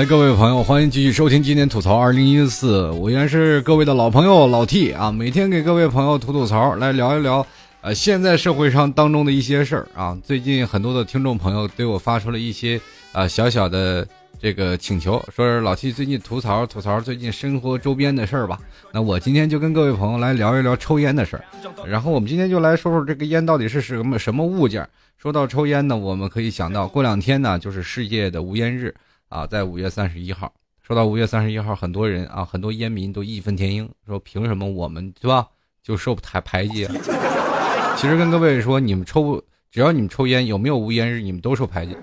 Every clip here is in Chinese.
来，各位朋友，欢迎继续收听今天吐槽二零一四，我依然是各位的老朋友老 T 啊，每天给各位朋友吐吐槽，来聊一聊，呃，现在社会上当中的一些事儿啊。最近很多的听众朋友对我发出了一些啊小小的这个请求，说老 T 最近吐槽吐槽最近生活周边的事儿吧。那我今天就跟各位朋友来聊一聊抽烟的事儿，然后我们今天就来说说这个烟到底是什么什么物件。说到抽烟呢，我们可以想到过两天呢就是世界的无烟日。啊，在五月三十一号，说到五月三十一号，很多人啊，很多烟民都义愤填膺，说凭什么我们对吧就受排排挤？其实跟各位说，你们抽，只要你们抽烟，有没有无烟日，你们都受排挤。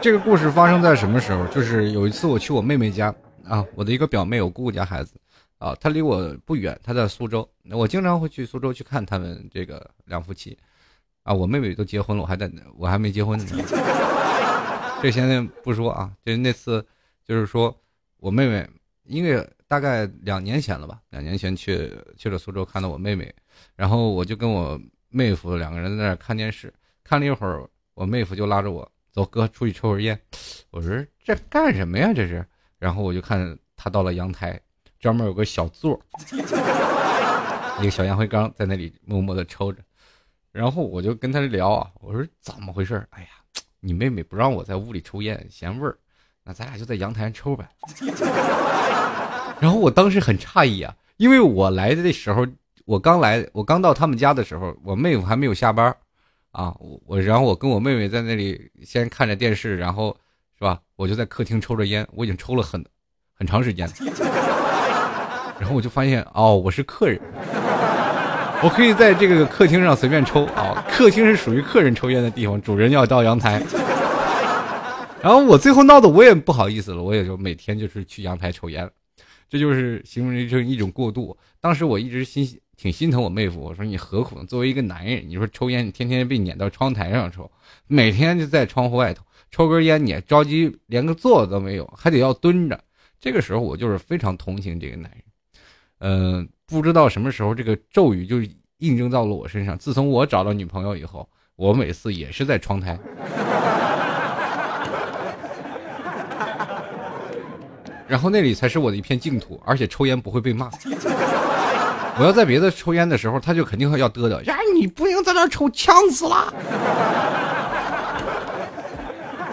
这个故事发生在什么时候？就是有一次我去我妹妹家啊，我的一个表妹，我姑姑家孩子啊，她离我不远，她在苏州，我经常会去苏州去看他们这个两夫妻啊。我妹妹都结婚了，我还在，我还没结婚呢。这现在不说啊，就是那次，就是说我妹妹，因为大概两年前了吧，两年前去去了苏州看到我妹妹，然后我就跟我妹夫两个人在那看电视，看了一会儿，我妹夫就拉着我走，哥出去抽根烟。我说这干什么呀？这是。然后我就看他到了阳台，专门有个小座，一个小烟灰缸在那里默默的抽着，然后我就跟他聊啊，我说怎么回事？哎呀。你妹妹不让我在屋里抽烟，嫌味儿，那咱俩就在阳台上抽呗。然后我当时很诧异啊，因为我来的时候，我刚来，我刚到他们家的时候，我妹夫还没有下班，啊，我然后我跟我妹妹在那里先看着电视，然后是吧，我就在客厅抽着烟，我已经抽了很很长时间了。然后我就发现，哦，我是客人。我可以在这个客厅上随便抽啊，客厅是属于客人抽烟的地方，主人要到阳台。然后我最后闹得我也不好意思了，我也就每天就是去阳台抽烟，这就是形容成一种过度。当时我一直心挺心疼我妹夫，我说你何苦呢？作为一个男人，你说抽烟，你天天被撵到窗台上抽，每天就在窗户外头抽根烟，你着急连个座都没有，还得要蹲着。这个时候我就是非常同情这个男人，嗯。不知道什么时候这个咒语就印证到了我身上。自从我找到女朋友以后，我每次也是在窗台，然后那里才是我的一片净土，而且抽烟不会被骂。我要在别的抽烟的时候，他就肯定会要嘚嘚，呀，你不行在那抽，呛死了。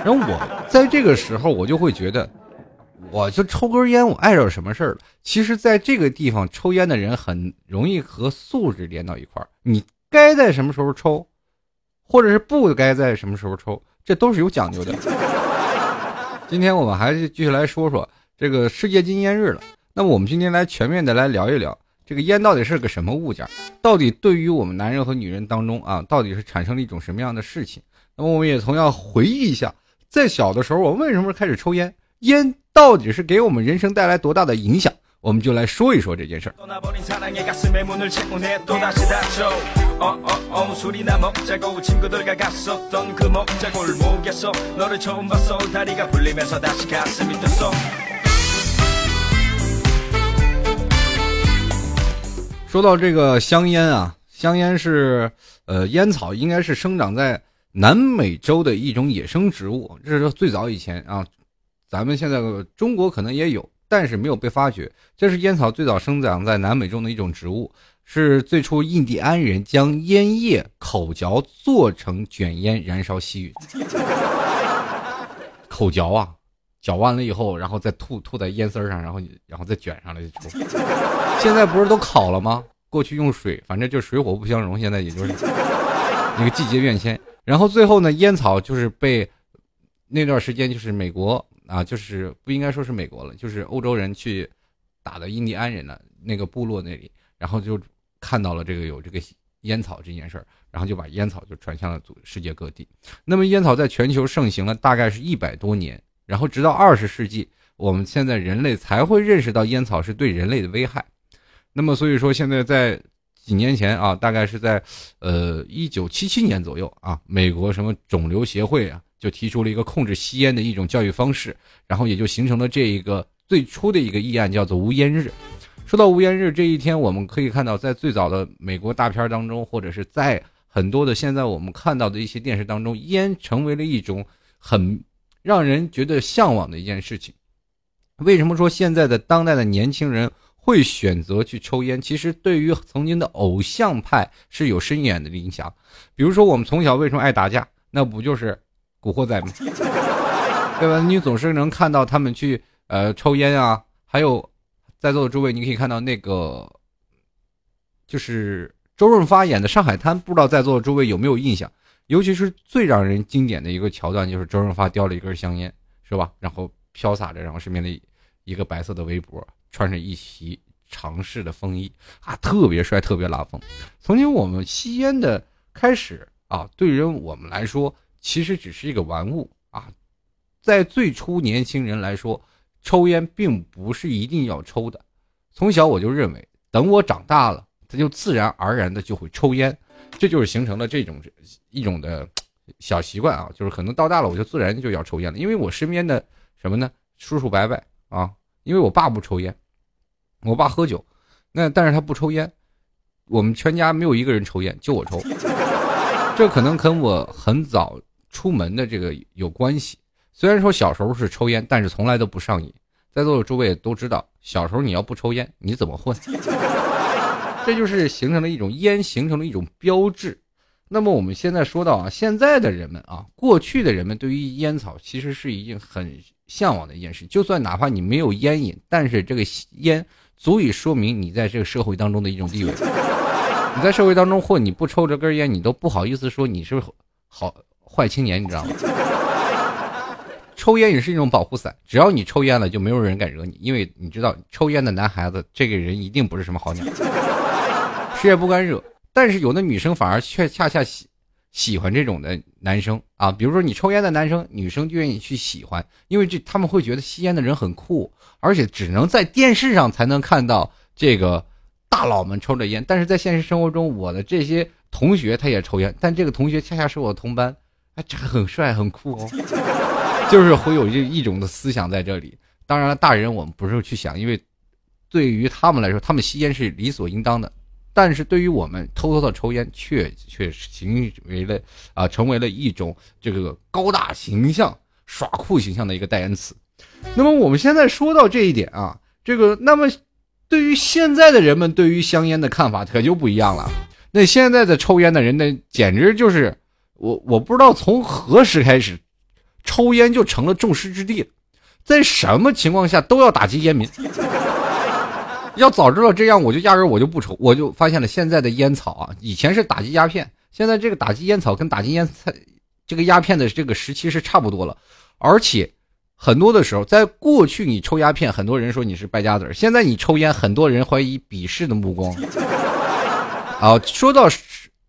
然后我在这个时候，我就会觉得。我就抽根烟，我碍着什么事儿了？其实，在这个地方抽烟的人很容易和素质连到一块儿。你该在什么时候抽，或者是不该在什么时候抽，这都是有讲究的。今天我们还是继续来说说这个世界禁烟日了。那么，我们今天来全面的来聊一聊这个烟到底是个什么物件？到底对于我们男人和女人当中啊，到底是产生了一种什么样的事情？那么，我们也同样回忆一下，在小的时候，我为什么开始抽烟？烟到底是给我们人生带来多大的影响？我们就来说一说这件事儿。说到这个香烟啊，香烟是呃烟草，应该是生长在南美洲的一种野生植物，这是最早以前啊。咱们现在中国可能也有，但是没有被发掘。这是烟草最早生长在南美中的一种植物，是最初印第安人将烟叶口嚼做成卷烟燃烧吸吮。口嚼啊，嚼完了以后，然后再吐吐在烟丝上，然后然后再卷上来就抽。现在不是都烤了吗？过去用水，反正就水火不相容。现在也就是那个季节变迁。然后最后呢，烟草就是被那段时间就是美国。啊，就是不应该说是美国了，就是欧洲人去打的印第安人的那个部落那里，然后就看到了这个有这个烟草这件事儿，然后就把烟草就传向了世界各地。那么烟草在全球盛行了大概是一百多年，然后直到二十世纪，我们现在人类才会认识到烟草是对人类的危害。那么所以说现在在几年前啊，大概是在呃一九七七年左右啊，美国什么肿瘤协会啊。就提出了一个控制吸烟的一种教育方式，然后也就形成了这一个最初的一个议案，叫做无烟日。说到无烟日这一天，我们可以看到，在最早的美国大片当中，或者是在很多的现在我们看到的一些电视当中，烟成为了一种很让人觉得向往的一件事情。为什么说现在的当代的年轻人会选择去抽烟？其实对于曾经的偶像派是有深远的影响。比如说我们从小为什么爱打架？那不就是古惑仔吗？对吧？你总是能看到他们去呃抽烟啊，还有在座的诸位，你可以看到那个就是周润发演的《上海滩》，不知道在座的诸位有没有印象？尤其是最让人经典的一个桥段，就是周润发叼了一根香烟，是吧？然后飘洒着，然后身边的一个白色的围脖，穿着一袭长式的风衣啊，特别帅，特别拉风。曾经我们吸烟的开始啊，对于我们来说，其实只是一个玩物啊。在最初年轻人来说，抽烟并不是一定要抽的。从小我就认为，等我长大了，他就自然而然的就会抽烟。这就是形成了这种一种的小习惯啊，就是可能到大了我就自然就要抽烟了，因为我身边的什么呢，叔叔伯伯啊，因为我爸不抽烟，我爸喝酒，那但是他不抽烟，我们全家没有一个人抽烟，就我抽，这可能跟我很早出门的这个有关系。虽然说小时候是抽烟，但是从来都不上瘾。在座的诸位都知道，小时候你要不抽烟，你怎么混？这就是形成了一种烟，形成了一种标志。那么我们现在说到啊，现在的人们啊，过去的人们对于烟草其实是一件很向往的一件事。就算哪怕你没有烟瘾，但是这个烟足以说明你在这个社会当中的一种地位。你在社会当中混，你不抽这根烟，你都不好意思说你是好坏青年，你知道吗？抽烟也是一种保护伞，只要你抽烟了，就没有人敢惹你，因为你知道，抽烟的男孩子，这个人一定不是什么好鸟。谁也不敢惹，但是有的女生反而却恰恰喜喜欢这种的男生啊，比如说你抽烟的男生，女生就愿意去喜欢，因为这他们会觉得吸烟的人很酷，而且只能在电视上才能看到这个大佬们抽着烟，但是在现实生活中，我的这些同学他也抽烟，但这个同学恰恰是我的同班，哎，这很帅很酷哦，就是会有这一种的思想在这里。当然了，大人我们不是去想，因为对于他们来说，他们吸烟是理所应当的。但是对于我们偷偷的抽烟，却却形为了啊，成为了一种这个高大形象、耍酷形象的一个代言词。那么我们现在说到这一点啊，这个那么对于现在的人们对于香烟的看法可就不一样了。那现在的抽烟的人呢，简直就是我我不知道从何时开始，抽烟就成了众矢之的，在什么情况下都要打击烟民。要早知道这样，我就压根我就不抽。我就发现了现在的烟草啊，以前是打击鸦片，现在这个打击烟草跟打击烟菜这个鸦片的这个时期是差不多了。而且很多的时候，在过去你抽鸦片，很多人说你是败家子儿；现在你抽烟，很多人怀疑鄙视的目光。啊，说到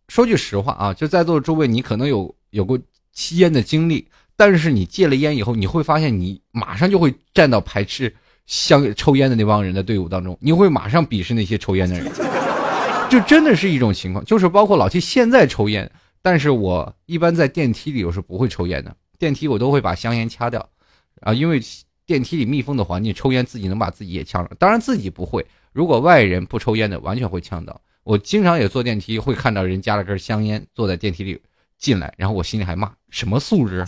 说句实话啊，就在座的诸位，你可能有有过吸烟的经历，但是你戒了烟以后，你会发现你马上就会站到排斥。香抽烟的那帮人的队伍当中，你会马上鄙视那些抽烟的人，就真的是一种情况。就是包括老七现在抽烟，但是我一般在电梯里我是不会抽烟的，电梯我都会把香烟掐掉，啊，因为电梯里密封的环境，抽烟自己能把自己也呛着。当然自己不会，如果外人不抽烟的，完全会呛到。我经常也坐电梯，会看到人夹了根香烟坐在电梯里进来，然后我心里还骂什么素质。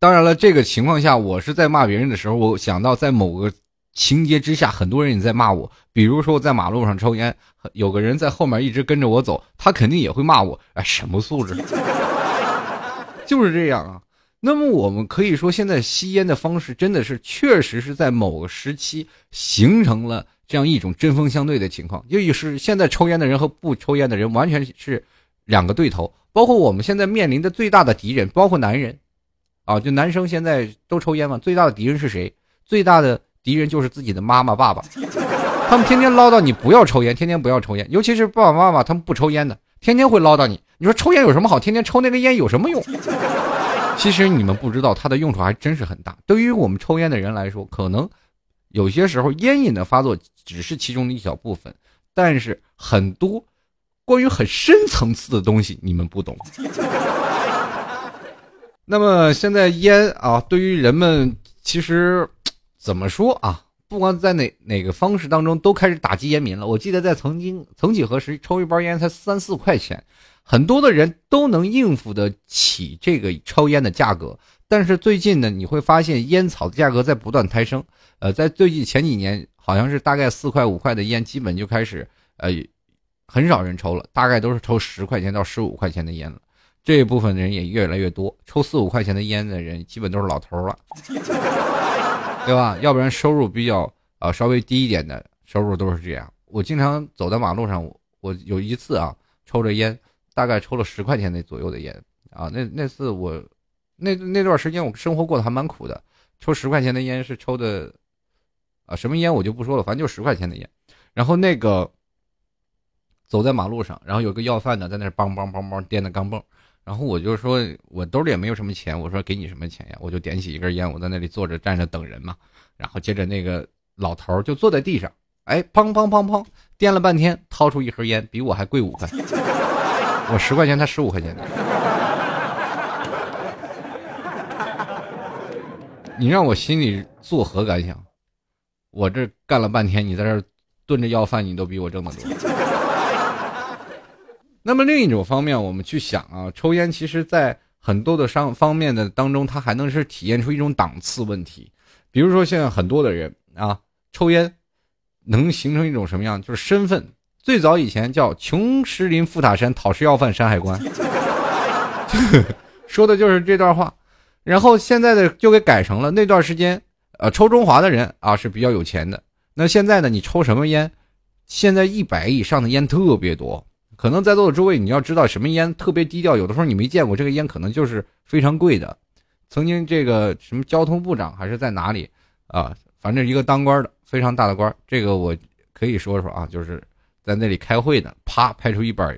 当然了，这个情况下，我是在骂别人的时候，我想到在某个情节之下，很多人也在骂我。比如说我在马路上抽烟，有个人在后面一直跟着我走，他肯定也会骂我。哎，什么素质？就是这样啊。那么我们可以说，现在吸烟的方式真的是确实是在某个时期形成了这样一种针锋相对的情况，就是现在抽烟的人和不抽烟的人完全是两个对头。包括我们现在面临的最大的敌人，包括男人。啊，就男生现在都抽烟嘛，最大的敌人是谁？最大的敌人就是自己的妈妈、爸爸，他们天天唠叨你不要抽烟，天天不要抽烟，尤其是爸爸妈妈，他们不抽烟的，天天会唠叨你。你说抽烟有什么好？天天抽那个烟有什么用？其实你们不知道，它的用处还真是很大。对于我们抽烟的人来说，可能有些时候烟瘾的发作只是其中的一小部分，但是很多关于很深层次的东西你们不懂。那么现在烟啊，对于人们其实 怎么说啊？不管在哪哪个方式当中，都开始打击烟民了。我记得在曾经曾几何时，抽一包烟才三四块钱，很多的人都能应付得起这个抽烟的价格。但是最近呢，你会发现烟草的价格在不断抬升。呃，在最近前几年，好像是大概四块五块的烟，基本就开始呃，很少人抽了，大概都是抽十块钱到十五块钱的烟了。这一部分人也越来越多，抽四五块钱的烟的人，基本都是老头了，对吧？要不然收入比较啊稍微低一点的收入都是这样。我经常走在马路上，我有一次啊，抽着烟，大概抽了十块钱那左右的烟啊。那那次我。那那段时间我生活过得还蛮苦的，抽十块钱的烟是抽的，啊，什么烟我就不说了，反正就十块钱的烟。然后那个走在马路上，然后有个要饭的在那梆梆梆梆颠的钢镚，然后我就说我兜里也没有什么钱，我说给你什么钱呀？我就点起一根烟，我在那里坐着站着等人嘛。然后接着那个老头就坐在地上，哎，砰砰砰砰颠了半天，掏出一盒烟，比我还贵五块，我十块钱，他十五块钱。你让我心里作何感想？我这干了半天，你在这蹲着要饭，你都比我挣得多。那么另一种方面，我们去想啊，抽烟其实在很多的商方面的当中，它还能是体现出一种档次问题。比如说，现在很多的人啊，抽烟能形成一种什么样？就是身份。最早以前叫穷石林富塔山，讨食要饭山海关，说的就是这段话。然后现在的就给改成了那段时间，呃，抽中华的人啊是比较有钱的。那现在呢，你抽什么烟？现在一百以上的烟特别多。可能在座的诸位，你要知道什么烟特别低调，有的时候你没见过这个烟，可能就是非常贵的。曾经这个什么交通部长还是在哪里啊？反正一个当官的非常大的官，这个我可以说说啊，就是在那里开会呢，啪拍出一板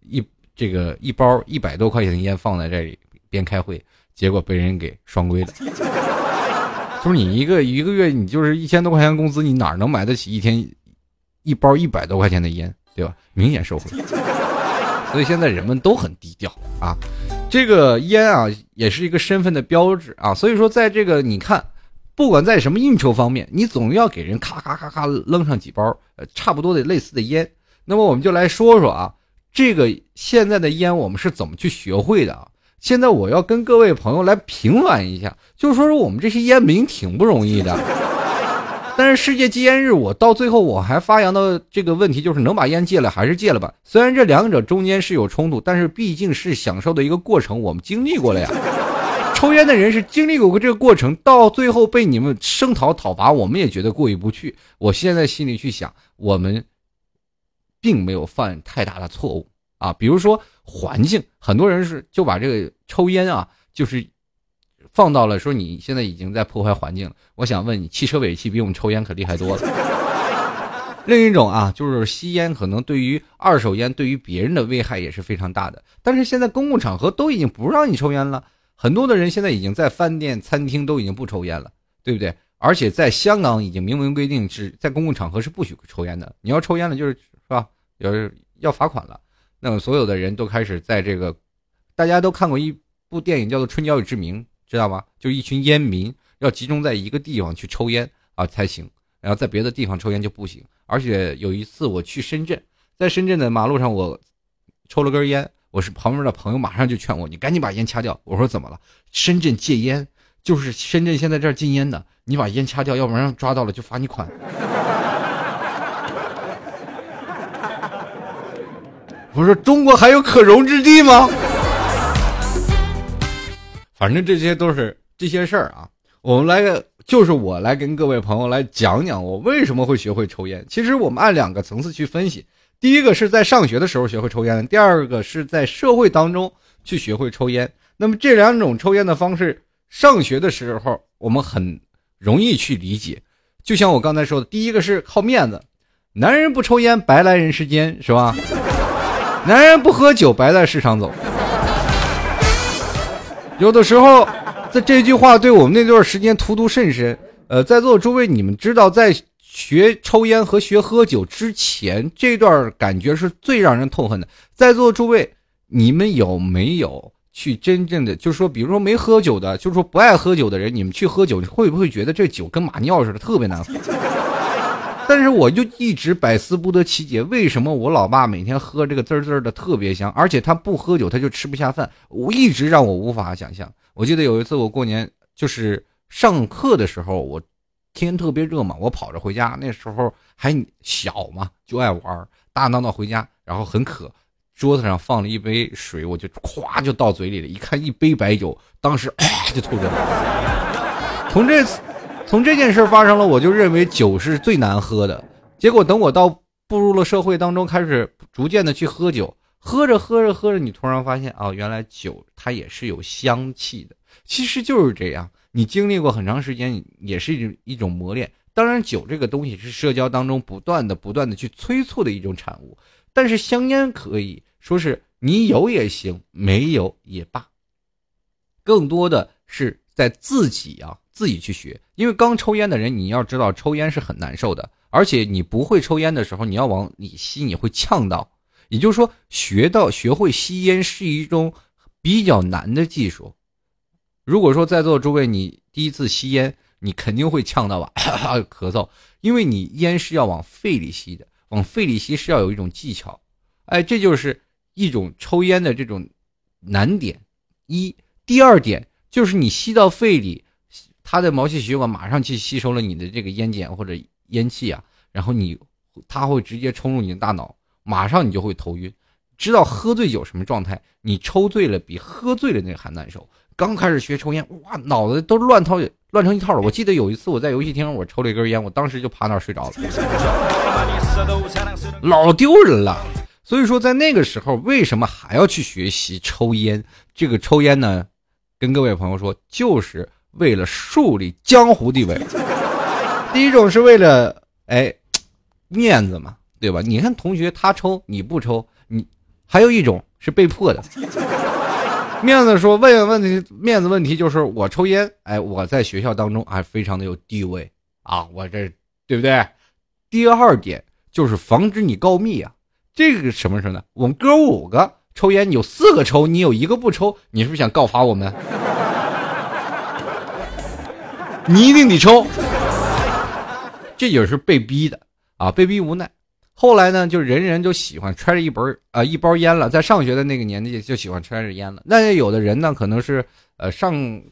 一这个一包一百多块钱的烟放在这里边开会。结果被人给双规了，就是你一个一个月，你就是一千多块钱工资，你哪能买得起一天一包一百多块钱的烟，对吧？明显受贿。所以现在人们都很低调啊，这个烟啊也是一个身份的标志啊。所以说，在这个你看，不管在什么应酬方面，你总要给人咔咔咔咔扔上几包，呃，差不多的类似的烟。那么我们就来说说啊，这个现在的烟我们是怎么去学会的啊？现在我要跟各位朋友来平反一下，就说说我们这些烟民挺不容易的。但是世界戒烟日，我到最后我还发扬的这个问题就是能把烟戒了还是戒了吧。虽然这两者中间是有冲突，但是毕竟是享受的一个过程，我们经历过了呀。抽烟的人是经历过这个过程，到最后被你们声讨讨伐，我们也觉得过意不去。我现在心里去想，我们并没有犯太大的错误。啊，比如说环境，很多人是就把这个抽烟啊，就是放到了说你现在已经在破坏环境了。我想问你，汽车尾气比我们抽烟可厉害多了。另一种啊，就是吸烟，可能对于二手烟对于别人的危害也是非常大的。但是现在公共场合都已经不让你抽烟了，很多的人现在已经在饭店、餐厅都已经不抽烟了，对不对？而且在香港已经明文规定是在公共场合是不许抽烟的，你要抽烟了就是是吧？要要罚款了。那么所有的人都开始在这个，大家都看过一部电影叫做《春娇与志明》，知道吗？就一群烟民要集中在一个地方去抽烟啊才行，然后在别的地方抽烟就不行。而且有一次我去深圳，在深圳的马路上我抽了根烟，我是旁边的朋友马上就劝我，你赶紧把烟掐掉。我说怎么了？深圳戒烟就是深圳现在这儿禁烟的，你把烟掐掉，要不然抓到了就罚你款。我说中国还有可容之地吗？反正这些都是这些事儿啊。我们来，就是我来跟各位朋友来讲讲我为什么会学会抽烟。其实我们按两个层次去分析：第一个是在上学的时候学会抽烟，第二个是在社会当中去学会抽烟。那么这两种抽烟的方式，上学的时候我们很容易去理解。就像我刚才说的，第一个是靠面子，男人不抽烟白来人世间，是吧？男人不喝酒，白在市场走。有的时候，在这句话对我们那段时间荼毒甚深。呃，在座诸位，你们知道，在学抽烟和学喝酒之前，这段感觉是最让人痛恨的。在座诸位，你们有没有去真正的，就是说，比如说没喝酒的，就是说不爱喝酒的人，你们去喝酒，会不会觉得这酒跟马尿似的，特别难喝？但是我就一直百思不得其解，为什么我老爸每天喝这个滋滋的特别香，而且他不喝酒他就吃不下饭，我一直让我无法想象。我记得有一次我过年就是上课的时候，我天特别热嘛，我跑着回家，那时候还小嘛，就爱玩，大闹闹回家，然后很渴，桌子上放了一杯水，我就咵就倒嘴里了，一看一杯白酒，当时咵就吐出来了。从这次。从这件事发生了，我就认为酒是最难喝的。结果等我到步入了社会当中，开始逐渐的去喝酒，喝着喝着喝着，你突然发现啊，原来酒它也是有香气的。其实就是这样，你经历过很长时间，也是一种一种磨练。当然，酒这个东西是社交当中不断的、不断的去催促的一种产物。但是香烟可以说是你有也行，没有也罢。更多的是在自己啊。自己去学，因为刚抽烟的人，你要知道抽烟是很难受的，而且你不会抽烟的时候，你要往里吸，你会呛到。也就是说，学到学会吸烟是一种比较难的技术。如果说在座诸位你第一次吸烟，你肯定会呛到吧，咳嗽，因为你烟是要往肺里吸的，往肺里吸是要有一种技巧。哎，这就是一种抽烟的这种难点。一，第二点就是你吸到肺里。它的毛细血管马上去吸收了你的这个烟碱或者烟气啊，然后你，它会直接冲入你的大脑，马上你就会头晕。知道喝醉酒什么状态？你抽醉了比喝醉了那个还难受。刚开始学抽烟，哇，脑子都乱套乱成一套了。我记得有一次我在游戏厅，我抽了一根烟，我当时就趴那儿睡着了，老丢人了。所以说在那个时候，为什么还要去学习抽烟？这个抽烟呢，跟各位朋友说，就是。为了树立江湖地位，第一种是为了哎面子嘛，对吧？你看同学他抽你不抽，你还有一种是被迫的 面子。说问问题，面子问题就是我抽烟，哎，我在学校当中还非常的有地位啊，我这对不对？第二点就是防止你告密啊，这个什么事呢？我们哥五个抽烟，有四个抽，你有一个不抽，你是不是想告发我们？你一定得抽，这也是被逼的啊，被逼无奈。后来呢，就人人都喜欢揣着一本啊一包烟了，在上学的那个年纪就喜欢揣着烟了。那有的人呢，可能是呃上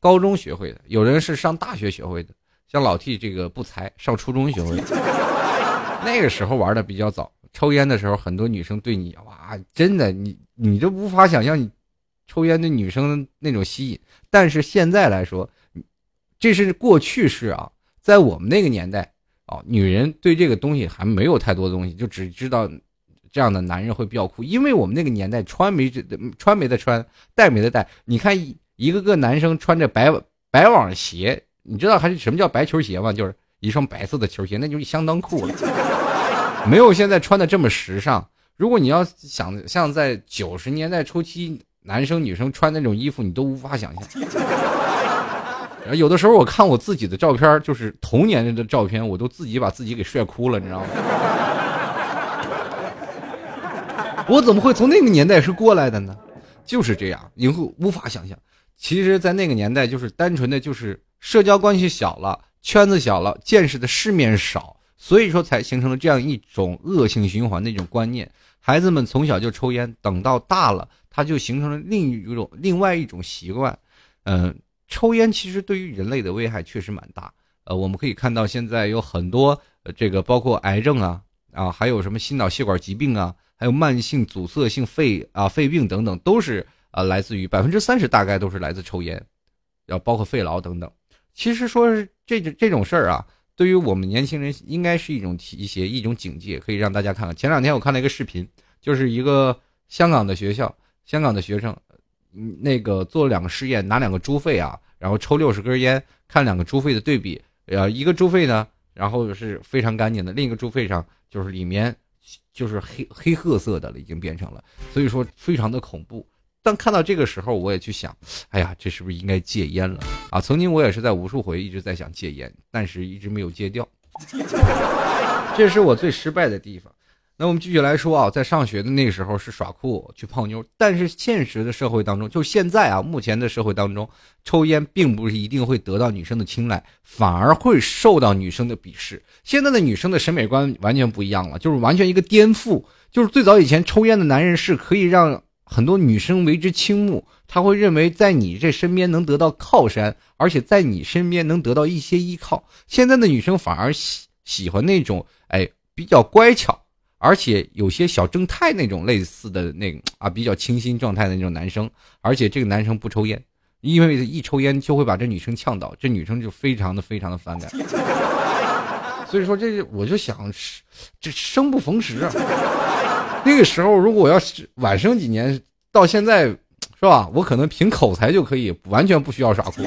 高中学会的，有人是上大学学会的。像老 T 这个不才，上初中学会的。那个时候玩的比较早，抽烟的时候，很多女生对你哇，真的你你都无法想象你抽烟对女生那种吸引。但是现在来说。这是过去式啊，在我们那个年代啊，女人对这个东西还没有太多东西，就只知道这样的男人会比较酷。因为我们那个年代穿没穿没得穿，戴没得戴。你看一个个男生穿着白白网鞋，你知道还是什么叫白球鞋吗？就是一双白色的球鞋，那就是相当酷了。没有现在穿的这么时尚。如果你要想像在九十年代初期，男生女生穿那种衣服，你都无法想象。有的时候我看我自己的照片，就是童年的照片，我都自己把自己给帅哭了，你知道吗？我怎么会从那个年代是过来的呢？就是这样，你会无法想象。其实，在那个年代，就是单纯的就是社交关系小了，圈子小了，见识的世面少，所以说才形成了这样一种恶性循环的一种观念。孩子们从小就抽烟，等到大了，他就形成了另一种另外一种习惯，嗯。抽烟其实对于人类的危害确实蛮大，呃，我们可以看到现在有很多这个包括癌症啊啊，还有什么心脑血管疾病啊，还有慢性阻塞性肺啊肺病等等，都是啊来自于百分之三十大概都是来自抽烟，要包括肺痨等等。其实说是这这种事儿啊，对于我们年轻人应该是一种提携，一种警戒，可以让大家看看。前两天我看了一个视频，就是一个香港的学校，香港的学生。那个做了两个试验，拿两个猪肺啊，然后抽六十根烟，看两个猪肺的对比。呃，一个猪肺呢，然后是非常干净的，另一个猪肺上就是里面就是黑黑褐色的了，已经变成了，所以说非常的恐怖。当看到这个时候，我也去想，哎呀，这是不是应该戒烟了啊？曾经我也是在无数回一直在想戒烟，但是一直没有戒掉，这是我最失败的地方。那我们继续来说啊，在上学的那个时候是耍酷去泡妞，但是现实的社会当中，就现在啊，目前的社会当中，抽烟并不是一定会得到女生的青睐，反而会受到女生的鄙视。现在的女生的审美观完全不一样了，就是完全一个颠覆。就是最早以前抽烟的男人是可以让很多女生为之倾慕，他会认为在你这身边能得到靠山，而且在你身边能得到一些依靠。现在的女生反而喜喜欢那种哎比较乖巧。而且有些小正太那种类似的那个啊，比较清新状态的那种男生，而且这个男生不抽烟，因为一抽烟就会把这女生呛倒，这女生就非常的非常的反感。所以说这我就想，这生不逢时啊。那个时候如果我要是晚生几年，到现在是吧，我可能凭口才就可以，完全不需要耍酷。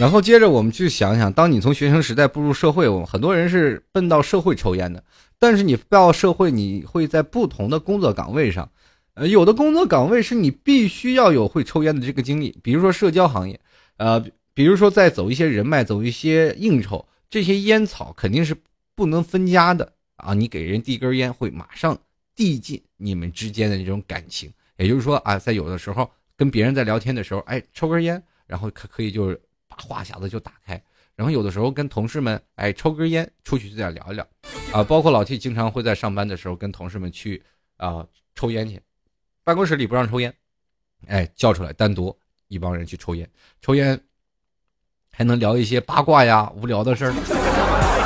然后接着我们去想想，当你从学生时代步入社会，我们很多人是奔到社会抽烟的。但是你到社会，你会在不同的工作岗位上，呃，有的工作岗位是你必须要有会抽烟的这个经历，比如说社交行业，呃，比如说在走一些人脉、走一些应酬，这些烟草肯定是不能分家的啊。你给人递根烟，会马上递进你们之间的这种感情。也就是说啊，在有的时候跟别人在聊天的时候，哎，抽根烟，然后可可以就是。话匣子就打开，然后有的时候跟同事们哎抽根烟，出去就在聊一聊，啊，包括老 T 经常会在上班的时候跟同事们去啊抽烟去，办公室里不让抽烟，哎叫出来单独一帮人去抽烟，抽烟还能聊一些八卦呀无聊的事儿，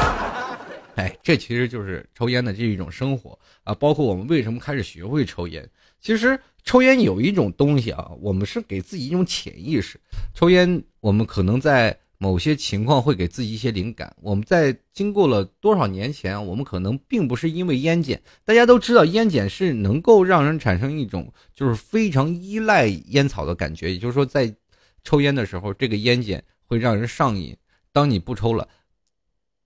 哎这其实就是抽烟的这一种生活。啊，包括我们为什么开始学会抽烟，其实。抽烟有一种东西啊，我们是给自己一种潜意识。抽烟，我们可能在某些情况会给自己一些灵感。我们在经过了多少年前，我们可能并不是因为烟碱。大家都知道，烟碱是能够让人产生一种就是非常依赖烟草的感觉。也就是说，在抽烟的时候，这个烟碱会让人上瘾。当你不抽了，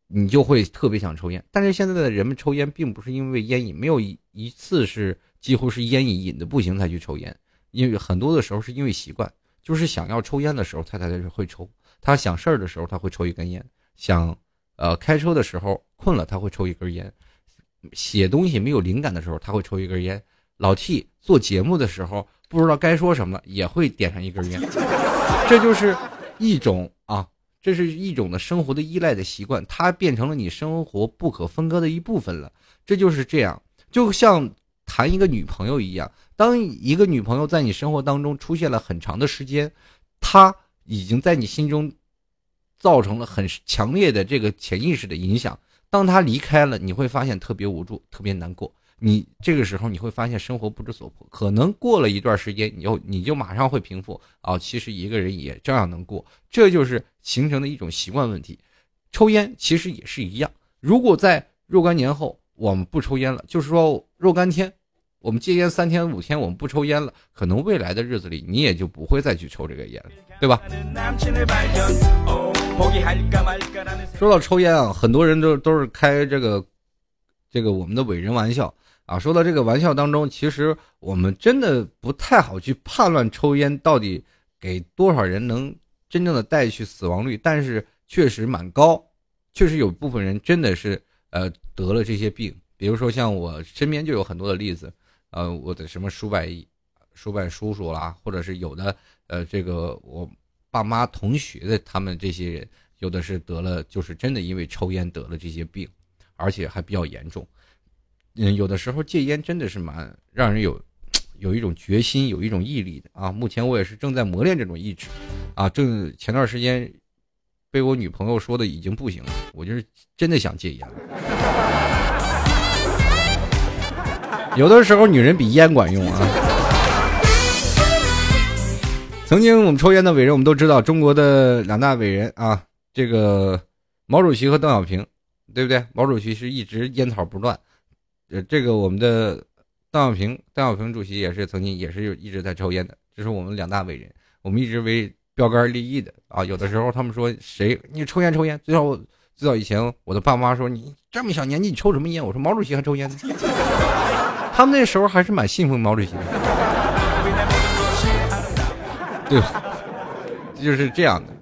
你就会特别想抽烟。但是现在的人们抽烟，并不是因为烟瘾，没有一一次是。几乎是烟瘾瘾的不行才去抽烟，因为很多的时候是因为习惯，就是想要抽烟的时候他才会抽。他想事儿的时候他会抽一根烟，想呃开车的时候困了他会抽一根烟，写东西没有灵感的时候他会抽一根烟。老 T 做节目的时候不知道该说什么也会点上一根烟，这就是一种啊，这是一种的生活的依赖的习惯，它变成了你生活不可分割的一部分了。这就是这样，就像。谈一个女朋友一样，当一个女朋友在你生活当中出现了很长的时间，她已经在你心中造成了很强烈的这个潜意识的影响。当她离开了，你会发现特别无助，特别难过。你这个时候你会发现生活不知所措。可能过了一段时间，你就你就马上会平复啊。其实一个人也照样能过，这就是形成的一种习惯问题。抽烟其实也是一样。如果在若干年后我们不抽烟了，就是说若干天。我们戒烟三天五天，我们不抽烟了，可能未来的日子里你也就不会再去抽这个烟了，对吧？说到抽烟啊，很多人都都是开这个这个我们的伟人玩笑啊。说到这个玩笑当中，其实我们真的不太好去判断抽烟到底给多少人能真正的带去死亡率，但是确实蛮高，确实有部分人真的是呃得了这些病，比如说像我身边就有很多的例子。呃，我的什么叔伯、叔伯叔叔啦，或者是有的，呃，这个我爸妈同学的他们这些人，有的是得了，就是真的因为抽烟得了这些病，而且还比较严重。嗯，有的时候戒烟真的是蛮让人有有一种决心、有一种毅力的啊。目前我也是正在磨练这种意志，啊，正前段时间被我女朋友说的已经不行了，我就是真的想戒烟了。有的时候，女人比烟管用啊！曾经我们抽烟的伟人，我们都知道中国的两大伟人啊，这个毛主席和邓小平，对不对？毛主席是一直烟草不断，呃，这个我们的邓小平，邓小平主席也是曾经也是一直在抽烟的，这是我们两大伟人，我们一直为标杆立意的啊！有的时候他们说谁你抽烟抽烟，最早最早以前我的爸妈说你这么小年纪你抽什么烟？我说毛主席还抽烟呢。他们那时候还是蛮信奉毛主席的，对，就是这样的。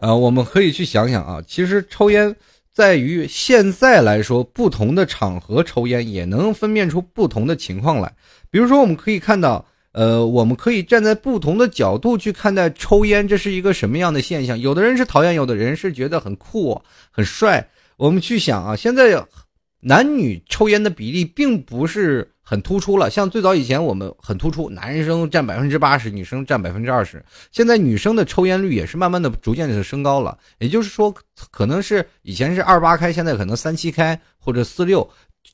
呃，我们可以去想想啊，其实抽烟在于现在来说，不同的场合抽烟也能分辨出不同的情况来。比如说，我们可以看到，呃，我们可以站在不同的角度去看待抽烟，这是一个什么样的现象？有的人是讨厌，有的人是觉得很酷、很帅。我们去想啊，现在男女抽烟的比例并不是。很突出了，像最早以前我们很突出，男生占百分之八十，女生占百分之二十。现在女生的抽烟率也是慢慢的、逐渐的升高了。也就是说，可能是以前是二八开，现在可能三七开或者四六，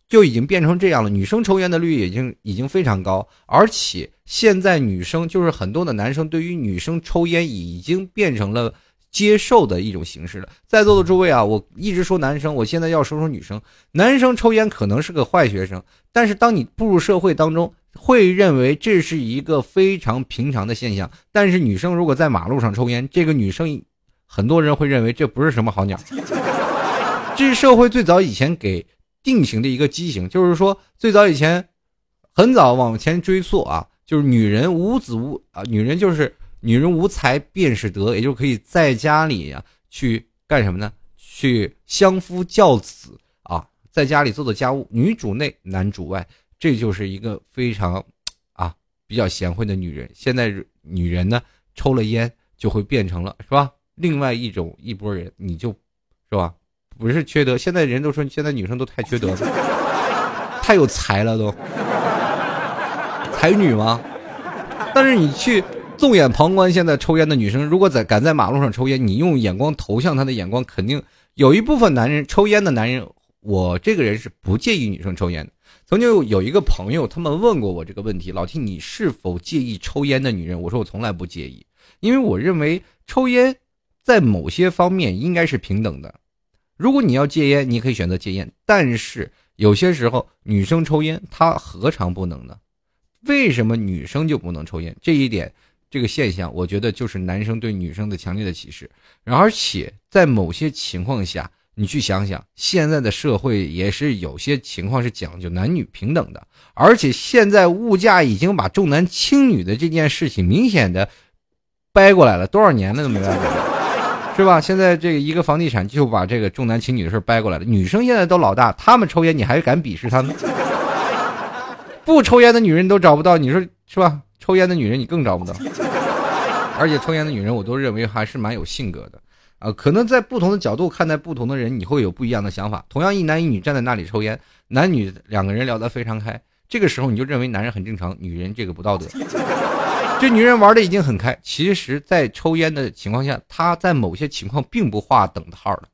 就已经变成这样了。女生抽烟的率已经已经非常高，而且现在女生就是很多的男生对于女生抽烟已经变成了。接受的一种形式了。在座的诸位啊，我一直说男生，我现在要说说女生。男生抽烟可能是个坏学生，但是当你步入社会当中，会认为这是一个非常平常的现象。但是女生如果在马路上抽烟，这个女生很多人会认为这不是什么好鸟。这是社会最早以前给定型的一个畸形，就是说最早以前很早往前追溯啊，就是女人无子无啊，女人就是。女人无才便是德，也就可以在家里呀去干什么呢？去相夫教子啊，在家里做做家务，女主内，男主外，这就是一个非常啊比较贤惠的女人。现在女人呢，抽了烟就会变成了是吧？另外一种一拨人，你就是吧？不是缺德，现在人都说现在女生都太缺德了，太有才了都，才女吗？但是你去。纵眼旁观，现在抽烟的女生，如果在敢在马路上抽烟，你用眼光投向她的眼光，肯定有一部分男人抽烟的男人，我这个人是不介意女生抽烟的。曾经有一个朋友，他们问过我这个问题：老 T，你是否介意抽烟的女人？我说我从来不介意，因为我认为抽烟在某些方面应该是平等的。如果你要戒烟，你可以选择戒烟，但是有些时候女生抽烟，她何尝不能呢？为什么女生就不能抽烟？这一点。这个现象，我觉得就是男生对女生的强烈的歧视，而且在某些情况下，你去想想，现在的社会也是有些情况是讲究男女平等的，而且现在物价已经把重男轻女的这件事情明显的掰过来了，多少年了都没掰过来，是吧？现在这个一个房地产就把这个重男轻女的事掰过来了，女生现在都老大，他们抽烟你还敢鄙视他们？不抽烟的女人都找不到，你说是吧？抽烟的女人你更找不到，而且抽烟的女人我都认为还是蛮有性格的，啊，可能在不同的角度看待不同的人，你会有不一样的想法。同样一男一女站在那里抽烟，男女两个人聊得非常开，这个时候你就认为男人很正常，女人这个不道德。这女人玩的已经很开，其实，在抽烟的情况下，她在某些情况并不划等号的。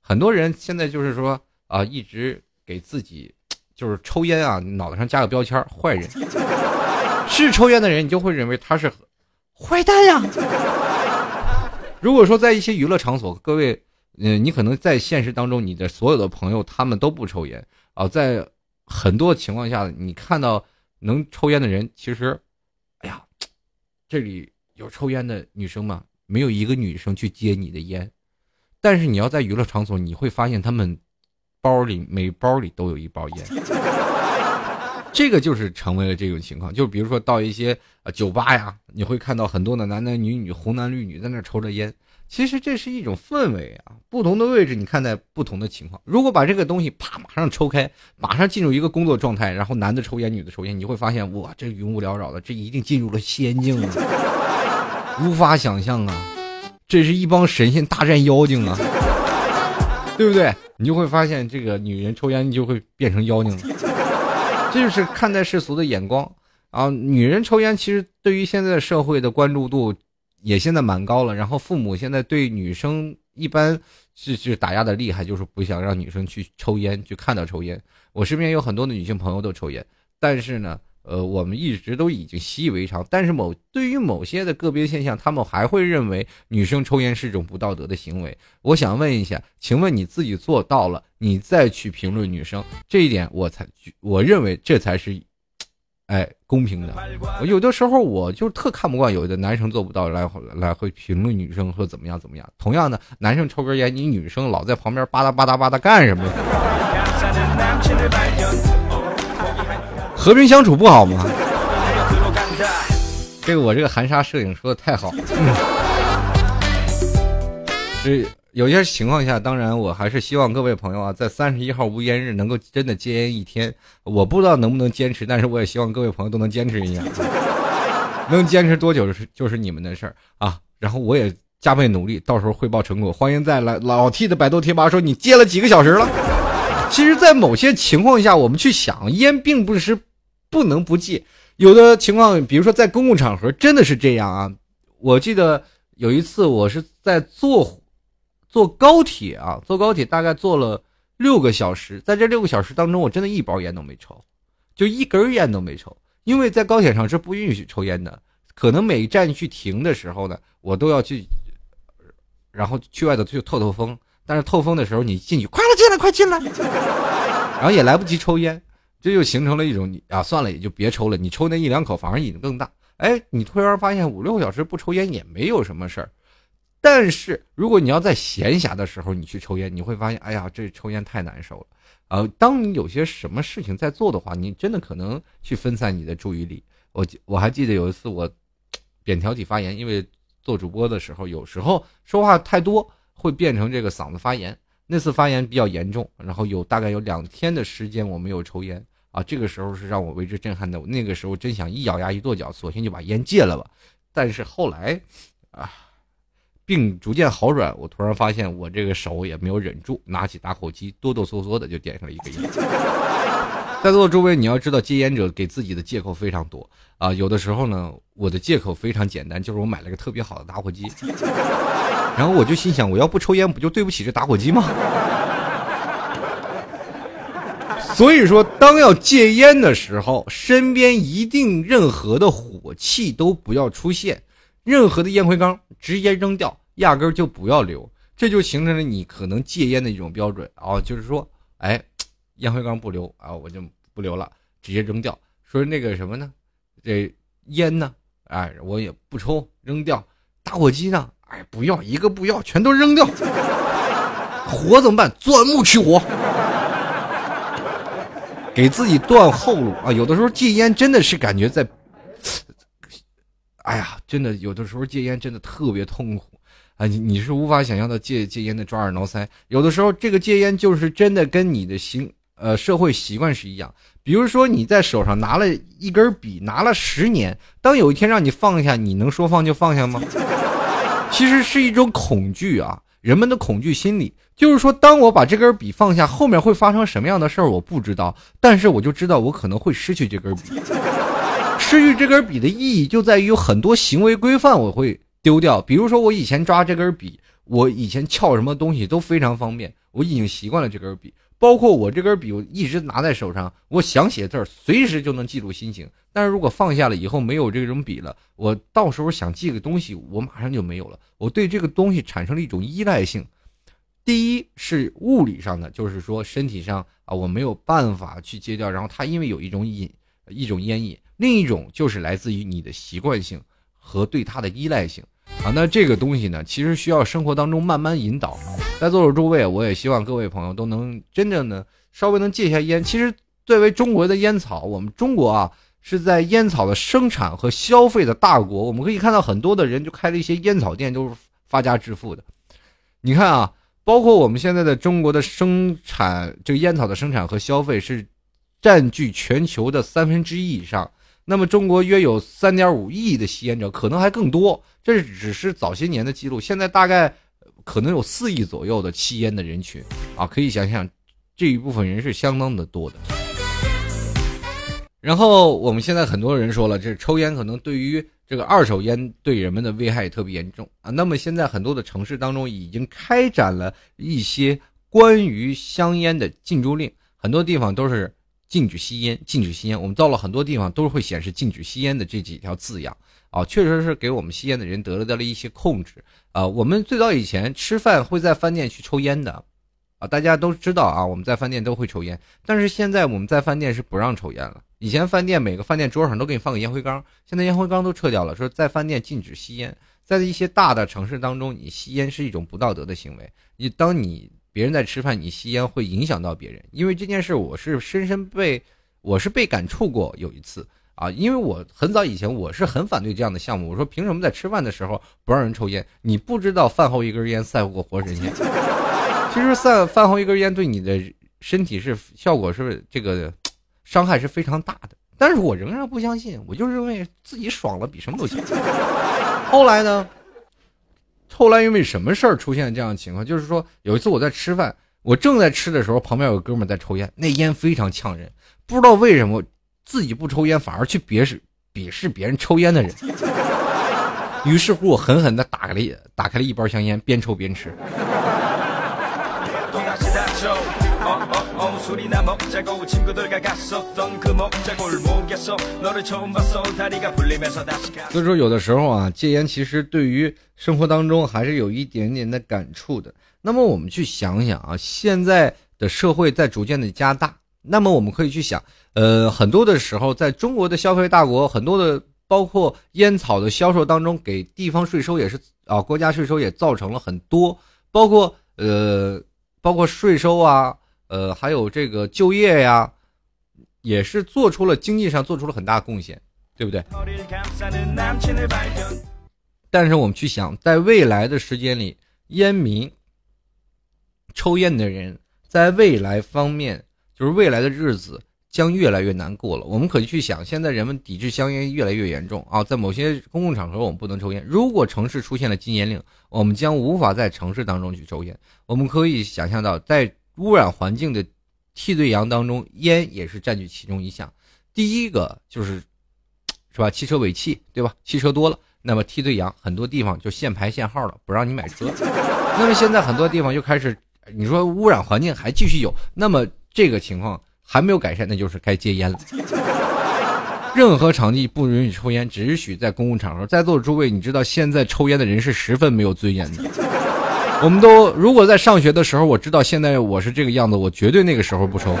很多人现在就是说啊，一直给自己就是抽烟啊，脑袋上加个标签，坏人。是抽烟的人，你就会认为他是坏蛋呀。如果说在一些娱乐场所，各位，嗯，你可能在现实当中，你的所有的朋友他们都不抽烟啊，在很多情况下，你看到能抽烟的人，其实，哎呀，这里有抽烟的女生吗？没有一个女生去接你的烟，但是你要在娱乐场所，你会发现他们包里每包里都有一包烟。这个就是成为了这种情况，就比如说到一些啊酒吧呀，你会看到很多的男男女女、红男绿女在那抽着烟。其实这是一种氛围啊，不同的位置你看待不同的情况。如果把这个东西啪马上抽开，马上进入一个工作状态，然后男的抽烟，女的抽烟，你会发现哇，这云雾缭绕的，这一定进入了仙境啊，无法想象啊，这是一帮神仙大战妖精啊，对不对？你就会发现这个女人抽烟就会变成妖精了。这就是看待世俗的眼光啊！女人抽烟，其实对于现在社会的关注度也现在蛮高了。然后父母现在对女生一般是是打压的厉害，就是不想让女生去抽烟，去看到抽烟。我身边有很多的女性朋友都抽烟，但是呢。呃，我们一直都已经习以为常，但是某对于某些的个别现象，他们还会认为女生抽烟是一种不道德的行为。我想问一下，请问你自己做到了，你再去评论女生这一点，我才我认为这才是，哎，公平的。我有的时候我就特看不惯有的男生做不到，来来会评论女生说怎么样怎么样。同样的，男生抽根烟，你女生老在旁边吧嗒吧嗒吧嗒干什么？和平相处不好吗？这个我这个含沙射影说的太好了。这有些情况下，当然我还是希望各位朋友啊，在三十一号无烟日能够真的戒烟一天。我不知道能不能坚持，但是我也希望各位朋友都能坚持一下。能坚持多久是就是你们的事儿啊。然后我也加倍努力，到时候汇报成果。欢迎再来老 T 的百度贴吧说你戒了几个小时了。其实，在某些情况下，我们去想，烟并不是不能不戒。有的情况，比如说在公共场合，真的是这样啊。我记得有一次，我是在坐坐高铁啊，坐高铁大概坐了六个小时，在这六个小时当中，我真的一包烟都没抽，就一根烟都没抽，因为在高铁上是不允许抽烟的。可能每一站去停的时候呢，我都要去，然后去外头去透透风。但是透风的时候，你进去，快了进来，快进来，然后也来不及抽烟，这就形成了一种你啊，算了，也就别抽了。你抽那一两口，反而瘾更大。哎，你突然发现五六个小时不抽烟也没有什么事儿。但是如果你要在闲暇的时候你去抽烟，你会发现，哎呀，这抽烟太难受了。呃，当你有些什么事情在做的话，你真的可能去分散你的注意力。我我还记得有一次我。扁桃体发炎，因为做主播的时候，有时候说话太多，会变成这个嗓子发炎。那次发炎比较严重，然后有大概有两天的时间我没有抽烟啊，这个时候是让我为之震撼的。那个时候真想一咬牙一跺脚，索性就把烟戒了吧。但是后来，啊，病逐渐好转，我突然发现我这个手也没有忍住，拿起打火机哆哆嗦嗦的就点上了一根烟。在座的诸位，你要知道，戒烟者给自己的借口非常多啊。有的时候呢，我的借口非常简单，就是我买了个特别好的打火机，然后我就心想，我要不抽烟，不就对不起这打火机吗？所以说，当要戒烟的时候，身边一定任何的火器都不要出现，任何的烟灰缸直接扔掉，压根就不要留，这就形成了你可能戒烟的一种标准啊。就是说，哎。烟灰缸不留啊，我就不留了，直接扔掉。说那个什么呢？这烟呢？哎，我也不抽，扔掉。打火机呢？哎，不要一个不要，全都扔掉。火怎么办？钻木取火，给自己断后路啊！有的时候戒烟真的是感觉在，哎呀，真的有的时候戒烟真的特别痛苦啊！你你是无法想象的戒戒烟的抓耳挠腮。有的时候这个戒烟就是真的跟你的行。呃，社会习惯是一样。比如说，你在手上拿了一根笔，拿了十年，当有一天让你放下，你能说放就放下吗？其实是一种恐惧啊，人们的恐惧心理。就是说，当我把这根笔放下，后面会发生什么样的事儿，我不知道，但是我就知道我可能会失去这根笔。失去这根笔的意义就在于有很多行为规范我会丢掉。比如说，我以前抓这根笔，我以前撬什么东西都非常方便，我已经习惯了这根笔。包括我这根笔，我一直拿在手上，我想写字儿，随时就能记录心情。但是如果放下了以后没有这种笔了，我到时候想记个东西，我马上就没有了。我对这个东西产生了一种依赖性。第一是物理上的，就是说身体上啊，我没有办法去戒掉。然后它因为有一种瘾，一种烟瘾；另一种就是来自于你的习惯性和对它的依赖性。啊，那这个东西呢，其实需要生活当中慢慢引导。在座的诸位，我也希望各位朋友都能真正的稍微能戒一下烟。其实，作为中国的烟草，我们中国啊是在烟草的生产和消费的大国。我们可以看到很多的人就开了一些烟草店，都是发家致富的。你看啊，包括我们现在的中国的生产，这个烟草的生产和消费是占据全球的三分之一以上。那么，中国约有三点五亿的吸烟者，可能还更多。这只是早些年的记录，现在大概可能有四亿左右的吸烟的人群啊，可以想想，这一部分人是相当的多的。然后我们现在很多人说了，这抽烟可能对于这个二手烟对人们的危害也特别严重啊。那么现在很多的城市当中已经开展了一些关于香烟的禁租令，很多地方都是。禁止吸烟，禁止吸烟。我们到了很多地方，都是会显示禁止吸烟的这几条字样啊，确实是给我们吸烟的人得到了一些控制啊。我们最早以前吃饭会在饭店去抽烟的啊，大家都知道啊，我们在饭店都会抽烟。但是现在我们在饭店是不让抽烟了。以前饭店每个饭店桌上都给你放个烟灰缸，现在烟灰缸都撤掉了，说在饭店禁止吸烟。在一些大的城市当中，你吸烟是一种不道德的行为。你当你。别人在吃饭，你吸烟会影响到别人，因为这件事我是深深被，我是被感触过。有一次啊，因为我很早以前我是很反对这样的项目，我说凭什么在吃饭的时候不让人抽烟？你不知道饭后一根烟赛过活神仙。其实饭饭后一根烟对你的身体是效果是这个伤害是非常大的，但是我仍然不相信，我就认为自己爽了比什么都强。后来呢？后来因为什么事儿出现这样的情况？就是说有一次我在吃饭，我正在吃的时候，旁边有个哥们在抽烟，那烟非常呛人，不知道为什么自己不抽烟，反而去鄙视鄙视别人抽烟的人。于是乎，我狠狠地打开了打开了一包香烟，边抽边吃。所以说，有的时候啊，戒烟其实对于生活当中还是有一点点的感触的。那么我们去想想啊，现在的社会在逐渐的加大，那么我们可以去想，呃，很多的时候，在中国的消费大国，很多的包括烟草的销售当中，给地方税收也是啊，国家税收也造成了很多，包括呃，包括税收啊。呃，还有这个就业呀，也是做出了经济上做出了很大贡献，对不对？但是我们去想，在未来的时间里，烟民、抽烟的人，在未来方面，就是未来的日子将越来越难过了。我们可以去想，现在人们抵制香烟越来越严重啊，在某些公共场合我们不能抽烟。如果城市出现了禁烟令，我们将无法在城市当中去抽烟。我们可以想象到，在污染环境的替罪羊当中，烟也是占据其中一项。第一个就是，是吧？汽车尾气，对吧？汽车多了，那么替罪羊很多地方就限牌限号了，不让你买车。那么现在很多地方又开始，你说污染环境还继续有，那么这个情况还没有改善，那就是该戒烟了。任何场地不允许抽烟，只许在公共场合。在座的诸位，你知道现在抽烟的人是十分没有尊严的。我们都如果在上学的时候，我知道现在我是这个样子，我绝对那个时候不抽。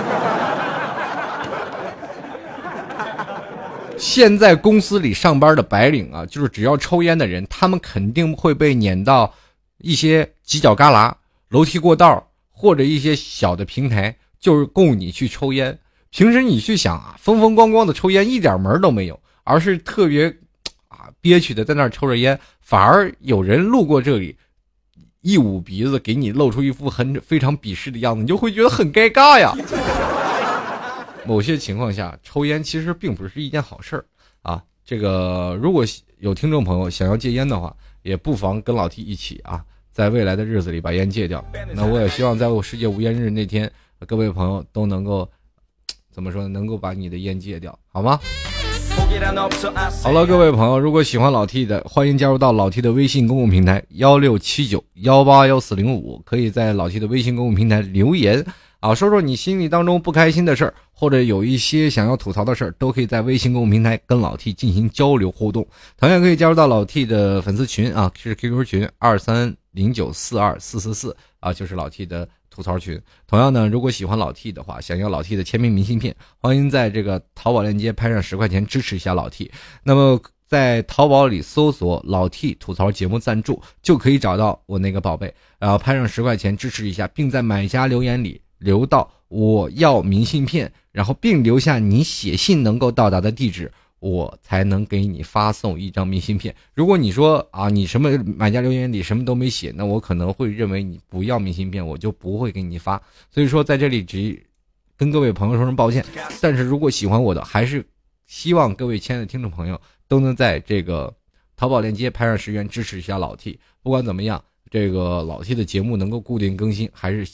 现在公司里上班的白领啊，就是只要抽烟的人，他们肯定会被撵到一些犄角旮旯、楼梯过道或者一些小的平台，就是供你去抽烟。平时你去想啊，风风光光的抽烟一点门都没有，而是特别啊憋屈的在那儿抽着烟，反而有人路过这里。一捂鼻子，给你露出一副很非常鄙视的样子，你就会觉得很尴尬呀。某些情况下，抽烟其实并不是一件好事儿啊。这个如果有听众朋友想要戒烟的话，也不妨跟老 T 一起啊，在未来的日子里把烟戒掉。那我也希望在我世界无烟日那天，各位朋友都能够怎么说呢，能够把你的烟戒掉，好吗？好了，各位朋友，如果喜欢老 T 的，欢迎加入到老 T 的微信公共平台幺六七九幺八幺四零五，可以在老 T 的微信公共平台留言啊，说说你心里当中不开心的事儿，或者有一些想要吐槽的事儿，都可以在微信公共平台跟老 T 进行交流互动。同样可以加入到老 T 的粉丝群啊，是 QQ 群二三零九四二四四四啊，就是老 T 的。吐槽群，同样呢，如果喜欢老 T 的话，想要老 T 的签名明信片，欢迎在这个淘宝链接拍上十块钱支持一下老 T。那么在淘宝里搜索“老 T 吐槽节目赞助”，就可以找到我那个宝贝，然后拍上十块钱支持一下，并在买家留言里留到我要明信片，然后并留下你写信能够到达的地址。我才能给你发送一张明信片。如果你说啊，你什么买家留言里什么都没写，那我可能会认为你不要明信片，我就不会给你发。所以说，在这里只跟各位朋友说声抱歉。但是如果喜欢我的，还是希望各位亲爱的听众朋友都能在这个淘宝链接拍上十元支持一下老 T。不管怎么样，这个老 T 的节目能够固定更新，还是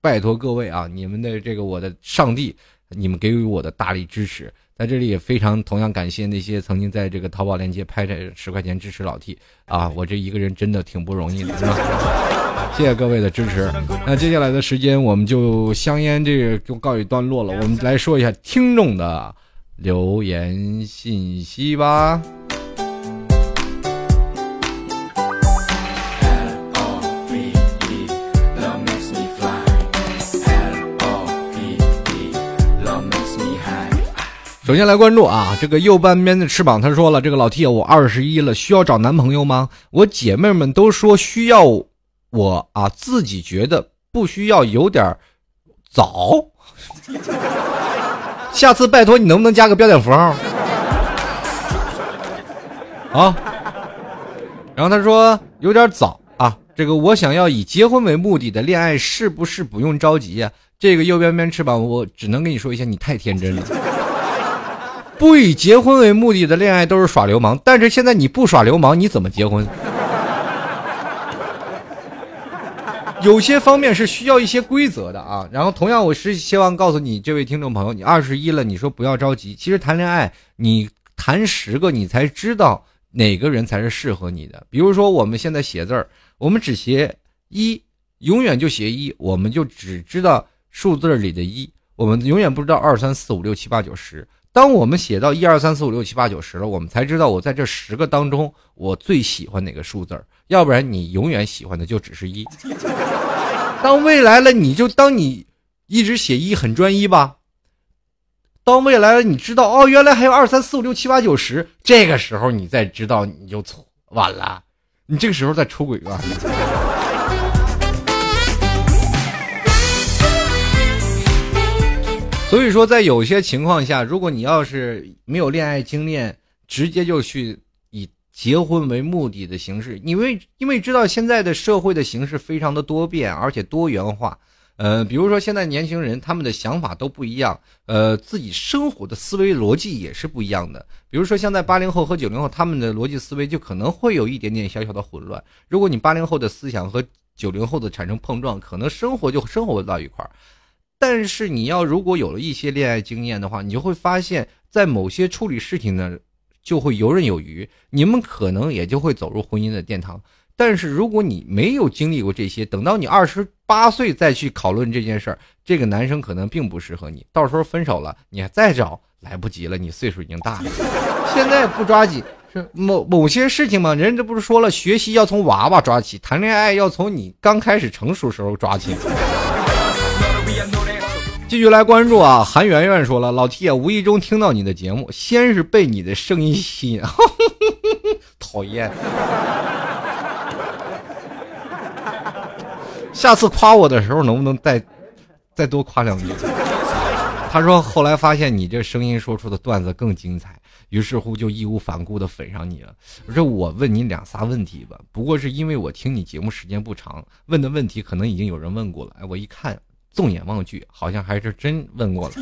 拜托各位啊，你们的这个我的上帝，你们给予我的大力支持。在这里也非常同样感谢那些曾经在这个淘宝链接拍着十块钱支持老 T 啊，我这一个人真的挺不容易的，是吧？谢谢各位的支持。那接下来的时间我们就香烟这个就告一段落了，我们来说一下听众的留言信息吧。首先来关注啊，这个右半边的翅膀，他说了，这个老 T，我二十一了，需要找男朋友吗？我姐妹们都说需要，我啊自己觉得不需要，有点早。下次拜托你能不能加个标点符号？啊。然后他说有点早啊，这个我想要以结婚为目的的恋爱是不是不用着急呀？这个右边边翅膀，我只能跟你说一下，你太天真了。不以结婚为目的的恋爱都是耍流氓，但是现在你不耍流氓，你怎么结婚？有些方面是需要一些规则的啊。然后同样，我是希望告诉你，这位听众朋友，你二十一了，你说不要着急。其实谈恋爱，你谈十个，你才知道哪个人才是适合你的。比如说，我们现在写字儿，我们只写一，永远就写一，我们就只知道数字里的一，我们永远不知道二三四五六七八九十。当我们写到一二三四五六七八九十了，我们才知道我在这十个当中，我最喜欢哪个数字。要不然你永远喜欢的就只是一。当未来了，你就当你一直写一很专一吧。当未来了，你知道哦，原来还有二三四五六七八九十，这个时候你再知道你就错晚了，你这个时候再出轨吧。所以说，在有些情况下，如果你要是没有恋爱经验，直接就去以结婚为目的的形式，因为因为知道现在的社会的形式非常的多变，而且多元化。呃，比如说现在年轻人他们的想法都不一样，呃，自己生活的思维逻辑也是不一样的。比如说现在八零后和九零后他们的逻辑思维就可能会有一点点小小的混乱。如果你八零后的思想和九零后的产生碰撞，可能生活就生活不到一块儿。但是你要如果有了一些恋爱经验的话，你就会发现，在某些处理事情呢，就会游刃有余，你们可能也就会走入婚姻的殿堂。但是如果你没有经历过这些，等到你二十八岁再去讨论这件事儿，这个男生可能并不适合你，到时候分手了，你还再找来不及了，你岁数已经大了。现在不抓紧，是某某些事情嘛？人这不是说了，学习要从娃娃抓起，谈恋爱要从你刚开始成熟时候抓起。继续来关注啊！韩圆圆说了：“老 T 啊，无意中听到你的节目，先是被你的声音吸引，讨厌。下次夸我的时候，能不能再再多夸两句？”他说：“后来发现你这声音说出的段子更精彩，于是乎就义无反顾的粉上你了。我说我问你两仨问题吧，不过是因为我听你节目时间不长，问的问题可能已经有人问过了。哎，我一看。”纵眼望去，好像还是真问过了。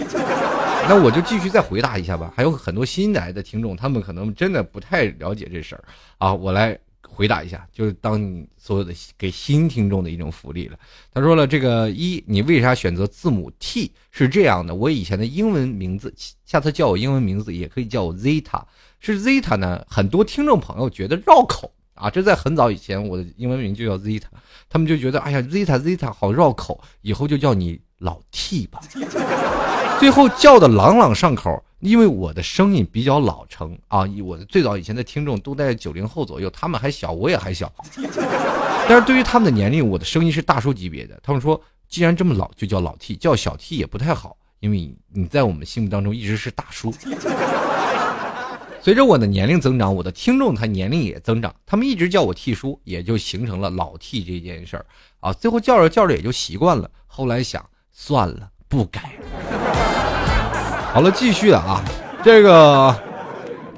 那我就继续再回答一下吧。还有很多新来的听众，他们可能真的不太了解这事儿啊。我来回答一下，就是当你所有的给新听众的一种福利了。他说了，这个一，你为啥选择字母 T？是这样的，我以前的英文名字，下次叫我英文名字也可以叫我 Zeta。是 Zeta 呢？很多听众朋友觉得绕口啊。这在很早以前，我的英文名就叫 Zeta。他们就觉得，哎呀，Zeta Zeta 好绕口，以后就叫你老 T 吧。最后叫的朗朗上口，因为我的声音比较老成啊。我最早以前的听众都在九零后左右，他们还小，我也还小。但是对于他们的年龄，我的声音是大叔级别的。他们说，既然这么老，就叫老 T，叫小 T 也不太好，因为你在我们心目当中一直是大叔。随着我的年龄增长，我的听众他年龄也增长，他们一直叫我 T 叔，也就形成了老 T 这件事儿啊。最后叫着叫着也就习惯了。后来想算了，不改。好了，继续啊。这个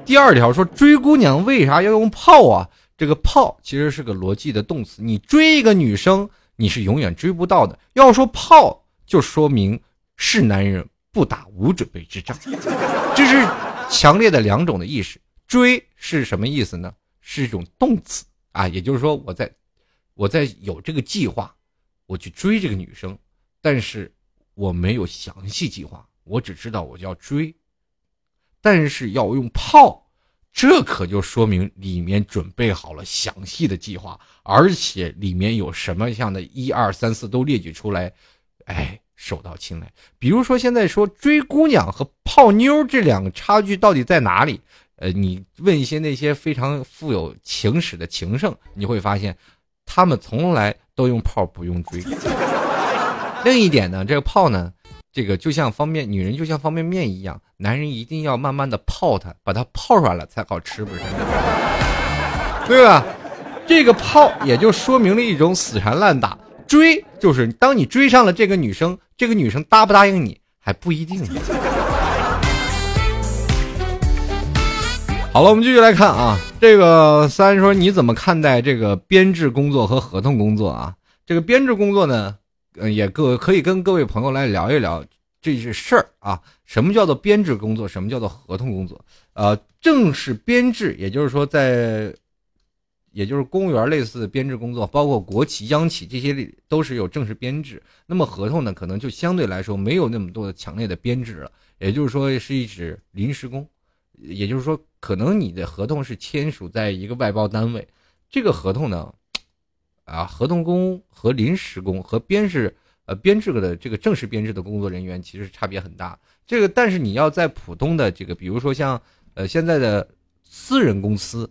第二条说追姑娘为啥要用炮啊？这个炮其实是个逻辑的动词，你追一个女生，你是永远追不到的。要说炮，就说明是男人不打无准备之仗，这是。强烈的两种的意识，追是什么意思呢？是一种动词啊，也就是说，我在，我在有这个计划，我去追这个女生，但是我没有详细计划，我只知道我要追，但是要用炮，这可就说明里面准备好了详细的计划，而且里面有什么样的一二三四都列举出来，哎。手到擒来。比如说，现在说追姑娘和泡妞这两个差距到底在哪里？呃，你问一些那些非常富有情史的情圣，你会发现，他们从来都用泡不用追。另一点呢，这个泡呢，这个就像方便女人就像方便面一样，男人一定要慢慢的泡它，把它泡软了才好吃，不是？对吧？这个泡也就说明了一种死缠烂打。追就是当你追上了这个女生，这个女生答不答应你还不一定呢。好了，我们继续来看啊，这个三说你怎么看待这个编制工作和合同工作啊？这个编制工作呢，嗯，也各可以跟各位朋友来聊一聊这些事儿啊。什么叫做编制工作？什么叫做合同工作？呃，正式编制，也就是说在，也就是公务员类似的编制工作，包括国企、央企这些都是有正式编制。那么合同呢，可能就相对来说没有那么多的强烈的编制了，也就是说是一指临时工。也就是说，可能你的合同是签署在一个外包单位，这个合同呢，啊，合同工和临时工和编制呃编制的这个正式编制的工作人员其实差别很大。这个，但是你要在普通的这个，比如说像呃现在的私人公司，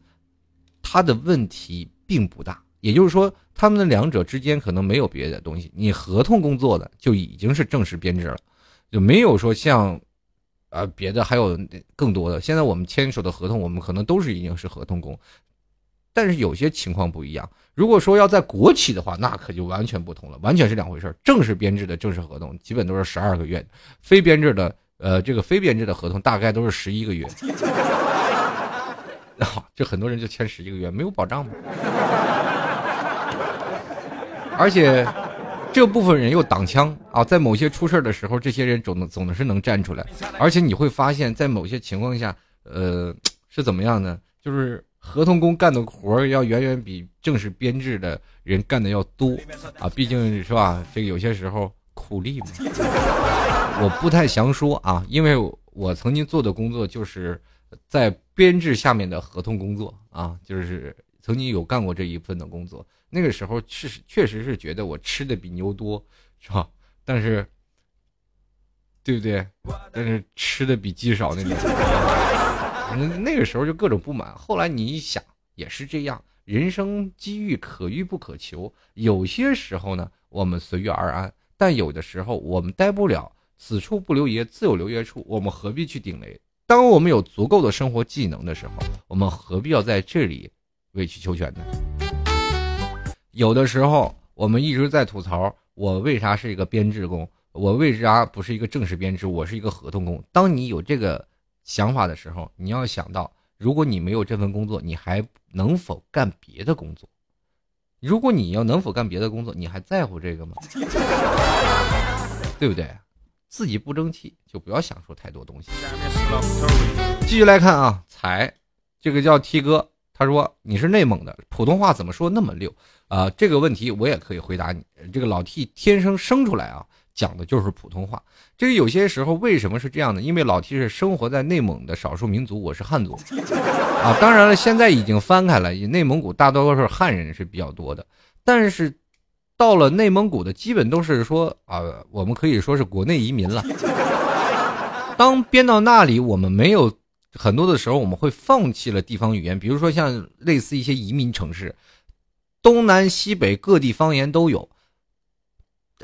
它的问题并不大。也就是说，他们的两者之间可能没有别的东西。你合同工作的就已经是正式编制了，就没有说像。啊，别的还有更多的。现在我们签署的合同，我们可能都是已经是合同工，但是有些情况不一样。如果说要在国企的话，那可就完全不同了，完全是两回事正式编制的正式合同基本都是十二个月，非编制的，呃，这个非编制的合同大概都是十一个月。啊，这很多人就签十一个月，没有保障吗？而且。这部分人又挡枪啊，在某些出事的时候，这些人总总是能站出来，而且你会发现在某些情况下，呃，是怎么样呢？就是合同工干的活要远远比正式编制的人干的要多啊，毕竟是吧？这个有些时候苦力嘛，我不太详说啊，因为我曾经做的工作就是在编制下面的合同工作啊，就是曾经有干过这一份的工作。那个时候是确实是觉得我吃的比牛多，是吧？但是，对不对？但是吃的比鸡少那种。反正那个时候就各种不满。后来你一想，也是这样。人生机遇可遇不可求，有些时候呢，我们随遇而安；但有的时候我们待不了，此处不留爷，自有留爷处。我们何必去顶雷？当我们有足够的生活技能的时候，我们何必要在这里委曲求全呢？有的时候，我们一直在吐槽我为啥是一个编制工，我为啥不是一个正式编制，我是一个合同工。当你有这个想法的时候，你要想到，如果你没有这份工作，你还能否干别的工作？如果你要能否干别的工作，你还在乎这个吗？对不对？自己不争气，就不要想说太多东西。继续来看啊，才，这个叫 T 哥。他说：“你是内蒙的，普通话怎么说那么溜啊？”这个问题我也可以回答你。这个老 T 天生生出来啊，讲的就是普通话。这个有些时候为什么是这样呢？因为老 T 是生活在内蒙的少数民族，我是汉族啊。当然了，现在已经翻开了，内蒙古大多数汉人是比较多的。但是到了内蒙古的基本都是说啊，我们可以说是国内移民了。当编到那里，我们没有。很多的时候，我们会放弃了地方语言，比如说像类似一些移民城市，东南西北各地方言都有。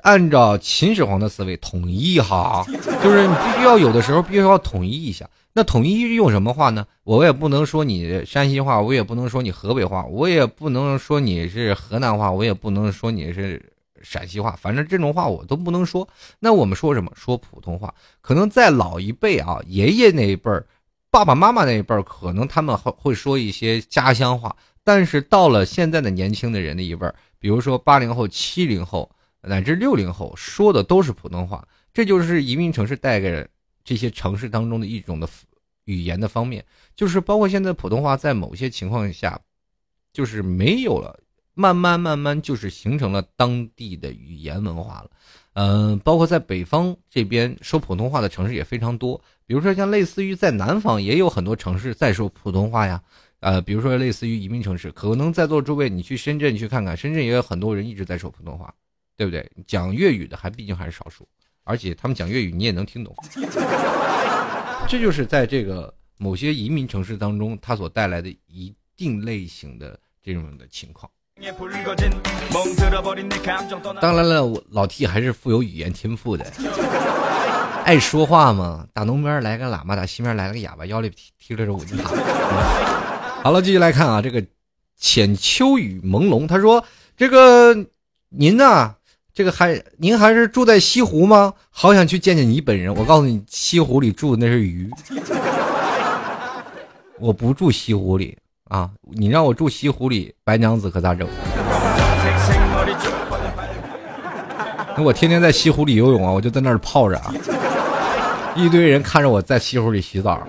按照秦始皇的思维，统一哈，就是你必须要有的时候必须要统一一下。那统一用什么话呢？我也不能说你山西话，我也不能说你河北话，我也不能说你是河南话，我也不能说你是陕西话，反正这种话我都不能说。那我们说什么？说普通话。可能在老一辈啊，爷爷那一辈儿。爸爸妈妈那一辈儿，可能他们会会说一些家乡话，但是到了现在的年轻的人的一辈儿，比如说八零后、七零后乃至六零后，说的都是普通话。这就是移民城市带给这些城市当中的一种的语言的方面，就是包括现在普通话在某些情况下，就是没有了，慢慢慢慢就是形成了当地的语言文化了。嗯，包括在北方这边说普通话的城市也非常多。比如说，像类似于在南方也有很多城市在说普通话呀，呃，比如说类似于移民城市，可能在座诸位你去深圳去看看，深圳也有很多人一直在说普通话，对不对？讲粤语的还毕竟还是少数，而且他们讲粤语你也能听懂。这就是在这个某些移民城市当中，它所带来的一定类型的这种的情况。当然了，我老 T 还是富有语言天赋的。爱说话嘛？打东边来个喇嘛，打西边来了个哑巴，腰里提提着着五金塔。好了，继续来看啊，这个浅秋雨朦胧，他说：“这个您呐，这个还您还是住在西湖吗？好想去见见你本人。我告诉你，西湖里住的那是鱼，我不住西湖里，啊！你让我住西湖里，白娘子可咋整？那我天天在西湖里游泳啊，我就在那儿泡着啊，一堆人看着我在西湖里洗澡。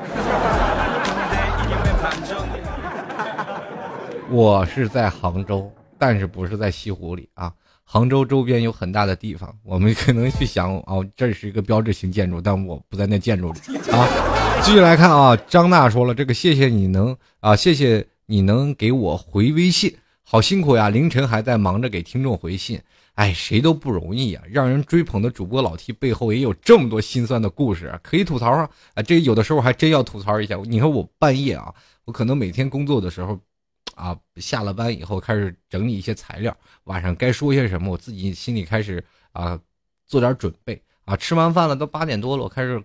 我是在杭州，但是不是在西湖里啊？杭州周边有很大的地方，我们可能去想哦，这是一个标志性建筑，但我不在那建筑里啊。继续来看啊，张娜说了这个，谢谢你能啊，谢谢你能给我回微信，好辛苦呀，凌晨还在忙着给听众回信。哎，谁都不容易啊！让人追捧的主播老 T 背后也有这么多心酸的故事，可以吐槽啊！啊，这有的时候还真要吐槽一下。你说我半夜啊，我可能每天工作的时候，啊，下了班以后开始整理一些材料，晚上该说些什么，我自己心里开始啊做点准备啊。吃完饭了，都八点多了，我开始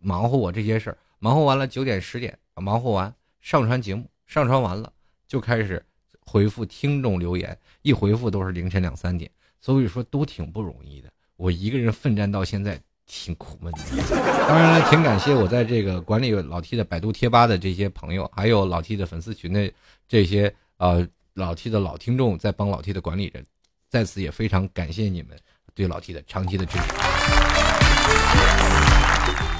忙活我这些事儿，忙活完了九点十点，忙活完上传节目，上传完了就开始回复听众留言，一回复都是凌晨两三点。所以说都挺不容易的，我一个人奋战到现在挺苦闷的。当然了，挺感谢我在这个管理老 T 的百度贴吧的这些朋友，还有老 T 的粉丝群的这些呃老 T 的老听众在帮老 T 的管理着，在此也非常感谢你们对老 T 的长期的支持。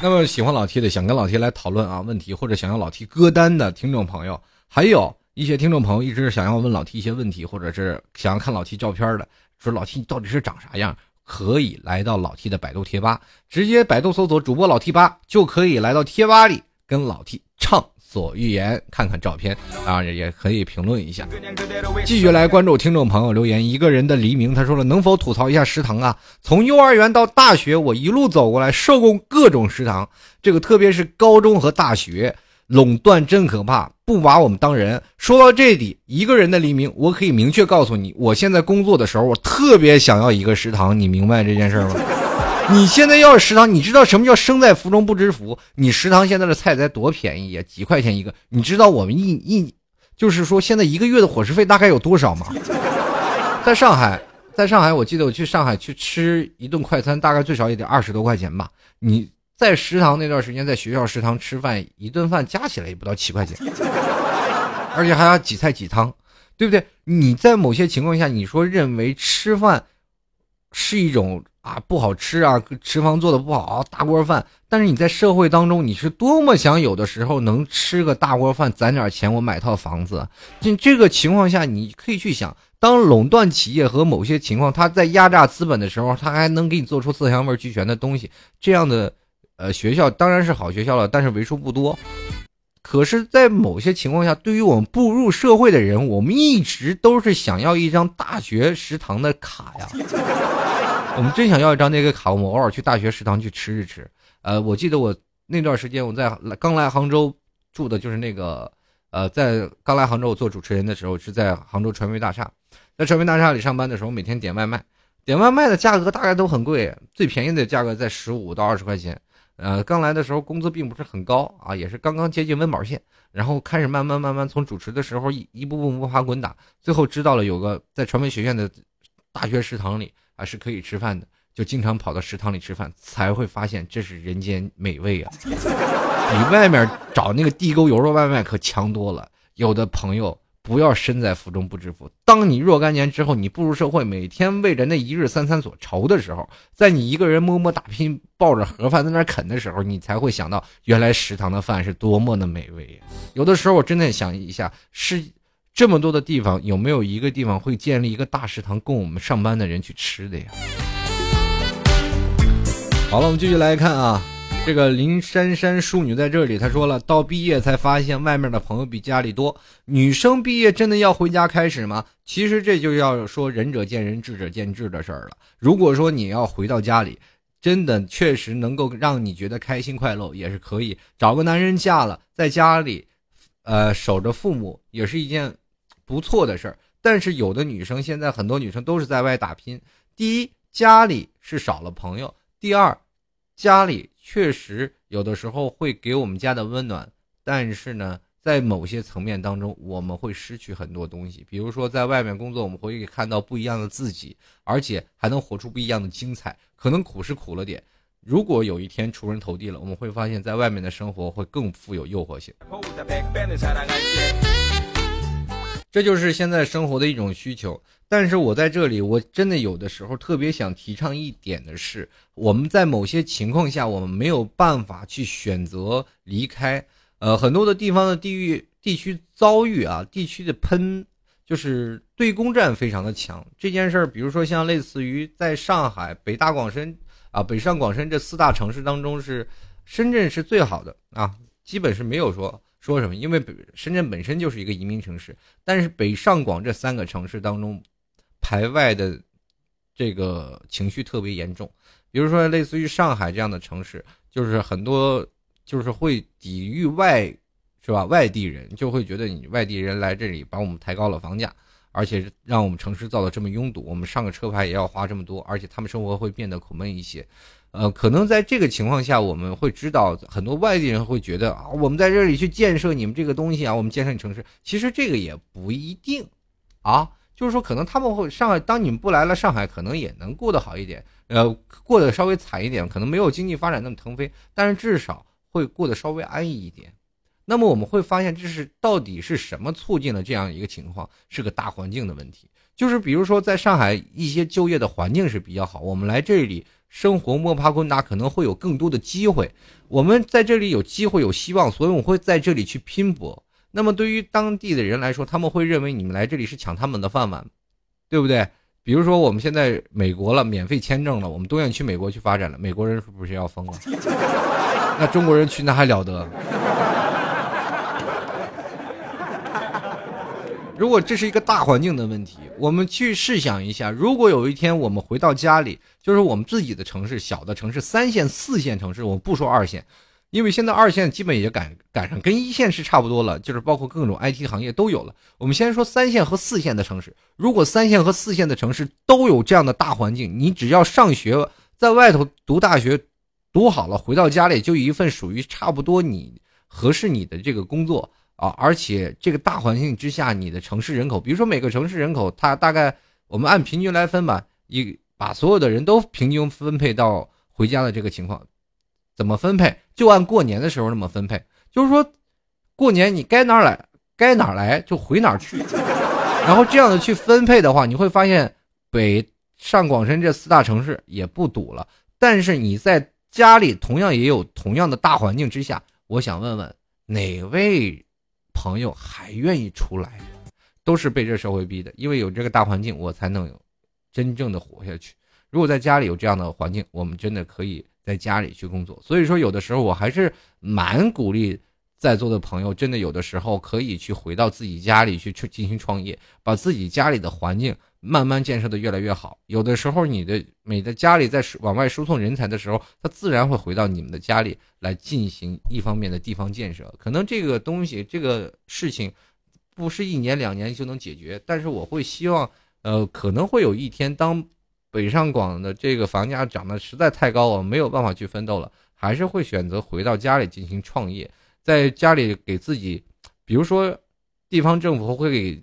那么喜欢老 T 的，想跟老 T 来讨论啊问题，或者想要老 T 歌单的听众朋友，还有一些听众朋友一直想要问老 T 一些问题，或者是想要看老 T 照片的。说老 T 你到底是长啥样？可以来到老 T 的百度贴吧，直接百度搜索主播老 T 吧，就可以来到贴吧里跟老 T 畅所欲言，看看照片啊，也可以评论一下。继续来关注听众朋友留言，一个人的黎明，他说了，能否吐槽一下食堂啊？从幼儿园到大学，我一路走过来，受过各种食堂，这个特别是高中和大学。垄断真可怕，不把我们当人。说到这里，一个人的黎明，我可以明确告诉你，我现在工作的时候，我特别想要一个食堂。你明白这件事吗？你现在要是食堂，你知道什么叫生在福中不知福？你食堂现在的菜才多便宜呀，几块钱一个。你知道我们一一，就是说现在一个月的伙食费大概有多少吗？在上海，在上海，我记得我去上海去吃一顿快餐，大概最少也得二十多块钱吧。你。在食堂那段时间，在学校食堂吃饭，一顿饭加起来也不到七块钱，而且还要几菜几汤，对不对？你在某些情况下，你说认为吃饭是一种啊不好吃啊，食堂做的不好，大锅饭。但是你在社会当中，你是多么想有的时候能吃个大锅饭，攒点钱，我买套房子。这这个情况下，你可以去想，当垄断企业和某些情况他在压榨资本的时候，他还能给你做出色香味俱全的东西，这样的。呃，学校当然是好学校了，但是为数不多。可是，在某些情况下，对于我们步入社会的人，我们一直都是想要一张大学食堂的卡呀。我们真想要一张那个卡，我们偶尔去大学食堂去吃一吃。呃，我记得我那段时间我在刚来杭州住的就是那个，呃，在刚来杭州做主持人的时候是在杭州传媒大厦，在传媒大厦里上班的时候，每天点外卖，点外卖的价格大概都很贵，最便宜的价格在十五到二十块钱。呃，刚来的时候工资并不是很高啊，也是刚刚接近温饱线，然后开始慢慢慢慢从主持的时候一一步步摸爬滚打，最后知道了有个在传媒学院的大学食堂里啊是可以吃饭的，就经常跑到食堂里吃饭，才会发现这是人间美味啊，比外面找那个地沟油的外卖可强多了。有的朋友。不要身在福中不知福。当你若干年之后，你步入社会，每天为着那一日三餐所愁的时候，在你一个人默默打拼，抱着盒饭在那啃的时候，你才会想到，原来食堂的饭是多么的美味。有的时候，我真的想一下，是这么多的地方，有没有一个地方会建立一个大食堂，供我们上班的人去吃的呀？好了，我们继续来看啊。这个林珊珊淑女在这里，她说了，到毕业才发现外面的朋友比家里多。女生毕业真的要回家开始吗？其实这就要说仁者见仁，智者见智的事儿了。如果说你要回到家里，真的确实能够让你觉得开心快乐，也是可以找个男人嫁了，在家里，呃，守着父母也是一件不错的事儿。但是有的女生现在很多女生都是在外打拼，第一家里是少了朋友，第二家里。确实，有的时候会给我们家的温暖，但是呢，在某些层面当中，我们会失去很多东西。比如说，在外面工作，我们会看到不一样的自己，而且还能活出不一样的精彩。可能苦是苦了点，如果有一天出人头地了，我们会发现，在外面的生活会更富有诱惑性。这就是现在生活的一种需求。但是我在这里，我真的有的时候特别想提倡一点的是，我们在某些情况下，我们没有办法去选择离开。呃，很多的地方的地域地区遭遇啊，地区的喷就是对攻战非常的强。这件事儿，比如说像类似于在上海、北大广深啊、北上广深这四大城市当中，是深圳是最好的啊，基本是没有说说什么，因为深圳本身就是一个移民城市。但是北上广这三个城市当中，排外的这个情绪特别严重。比如说类似于上海这样的城市，就是很多。就是会抵御外，是吧？外地人就会觉得你外地人来这里，把我们抬高了房价，而且让我们城市造的这么拥堵，我们上个车牌也要花这么多，而且他们生活会变得苦闷一些。呃，可能在这个情况下，我们会知道很多外地人会觉得啊，我们在这里去建设你们这个东西啊，我们建设你城市，其实这个也不一定，啊，就是说可能他们会上海，当你们不来了，上海可能也能过得好一点，呃，过得稍微惨一点，可能没有经济发展那么腾飞，但是至少。会过得稍微安逸一点，那么我们会发现，这是到底是什么促进了这样一个情况？是个大环境的问题。就是比如说，在上海一些就业的环境是比较好，我们来这里生活摸爬滚打，可能会有更多的机会。我们在这里有机会有希望，所以我会在这里去拼搏。那么对于当地的人来说，他们会认为你们来这里是抢他们的饭碗，对不对？比如说我们现在美国了，免费签证了，我们都愿意去美国去发展了，美国人是不是要疯了？那中国人去那还了得？如果这是一个大环境的问题，我们去试想一下，如果有一天我们回到家里，就是我们自己的城市，小的城市，三线、四线城市，我们不说二线，因为现在二线基本也赶赶上跟一线是差不多了，就是包括各种 IT 行业都有了。我们先说三线和四线的城市，如果三线和四线的城市都有这样的大环境，你只要上学，在外头读大学。读好了，回到家里就一份属于差不多你合适你的这个工作啊，而且这个大环境之下，你的城市人口，比如说每个城市人口，它大概我们按平均来分吧，一把所有的人都平均分配到回家的这个情况，怎么分配？就按过年的时候那么分配，就是说过年你该哪来该哪来就回哪去，然后这样的去分配的话，你会发现北上广深这四大城市也不堵了，但是你在。家里同样也有同样的大环境之下，我想问问哪位朋友还愿意出来？都是被这社会逼的，因为有这个大环境，我才能有真正的活下去。如果在家里有这样的环境，我们真的可以在家里去工作。所以说，有的时候我还是蛮鼓励在座的朋友，真的有的时候可以去回到自己家里去去进行创业，把自己家里的环境。慢慢建设的越来越好，有的时候你的每的家里在往外输送人才的时候，他自然会回到你们的家里来进行一方面的地方建设。可能这个东西这个事情不是一年两年就能解决，但是我会希望，呃，可能会有一天，当北上广的这个房价涨得实在太高，我没有办法去奋斗了，还是会选择回到家里进行创业，在家里给自己，比如说地方政府会给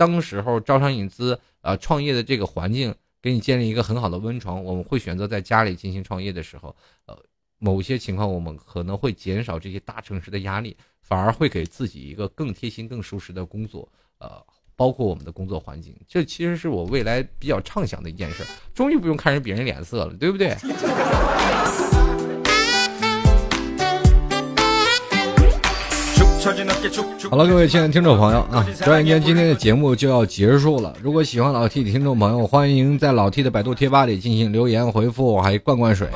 当时候招商引资。啊，创业的这个环境给你建立一个很好的温床。我们会选择在家里进行创业的时候，呃，某些情况我们可能会减少这些大城市的压力，反而会给自己一个更贴心、更舒适的工作。呃，包括我们的工作环境，这其实是我未来比较畅想的一件事。终于不用看人别人脸色了，对不对？好了，各位亲爱的听众朋友啊，转眼间今天的节目就要结束了。如果喜欢老 T 的听众朋友，欢迎在老 T 的百度贴吧里进行留言回复，还灌灌水。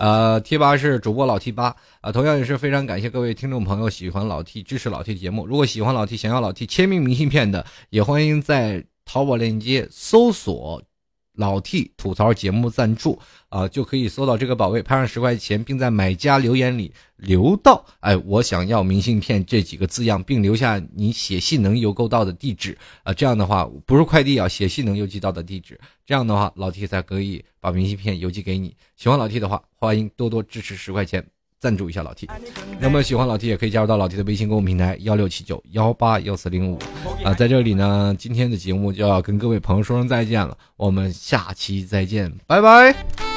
呃，贴吧是主播老 T 八啊，同样也是非常感谢各位听众朋友喜欢老 T 支持老 T 节目。如果喜欢老 T 想要老 T 签名明信片的，也欢迎在淘宝链接搜索。老 T 吐槽节目赞助啊，就可以搜到这个宝贝，拍上十块钱，并在买家留言里留到“哎，我想要明信片”这几个字样，并留下你写信能邮购到的地址啊。这样的话，不是快递啊，写信能邮寄到的地址。这样的话，老 T 才可以把明信片邮寄给你。喜欢老 T 的话，欢迎多多支持十块钱。赞助一下老 T，那么喜欢老 T 也可以加入到老 T 的微信公众平台幺六七九幺八幺四零五啊，在这里呢，今天的节目就要跟各位朋友说声再见了，我们下期再见，拜拜。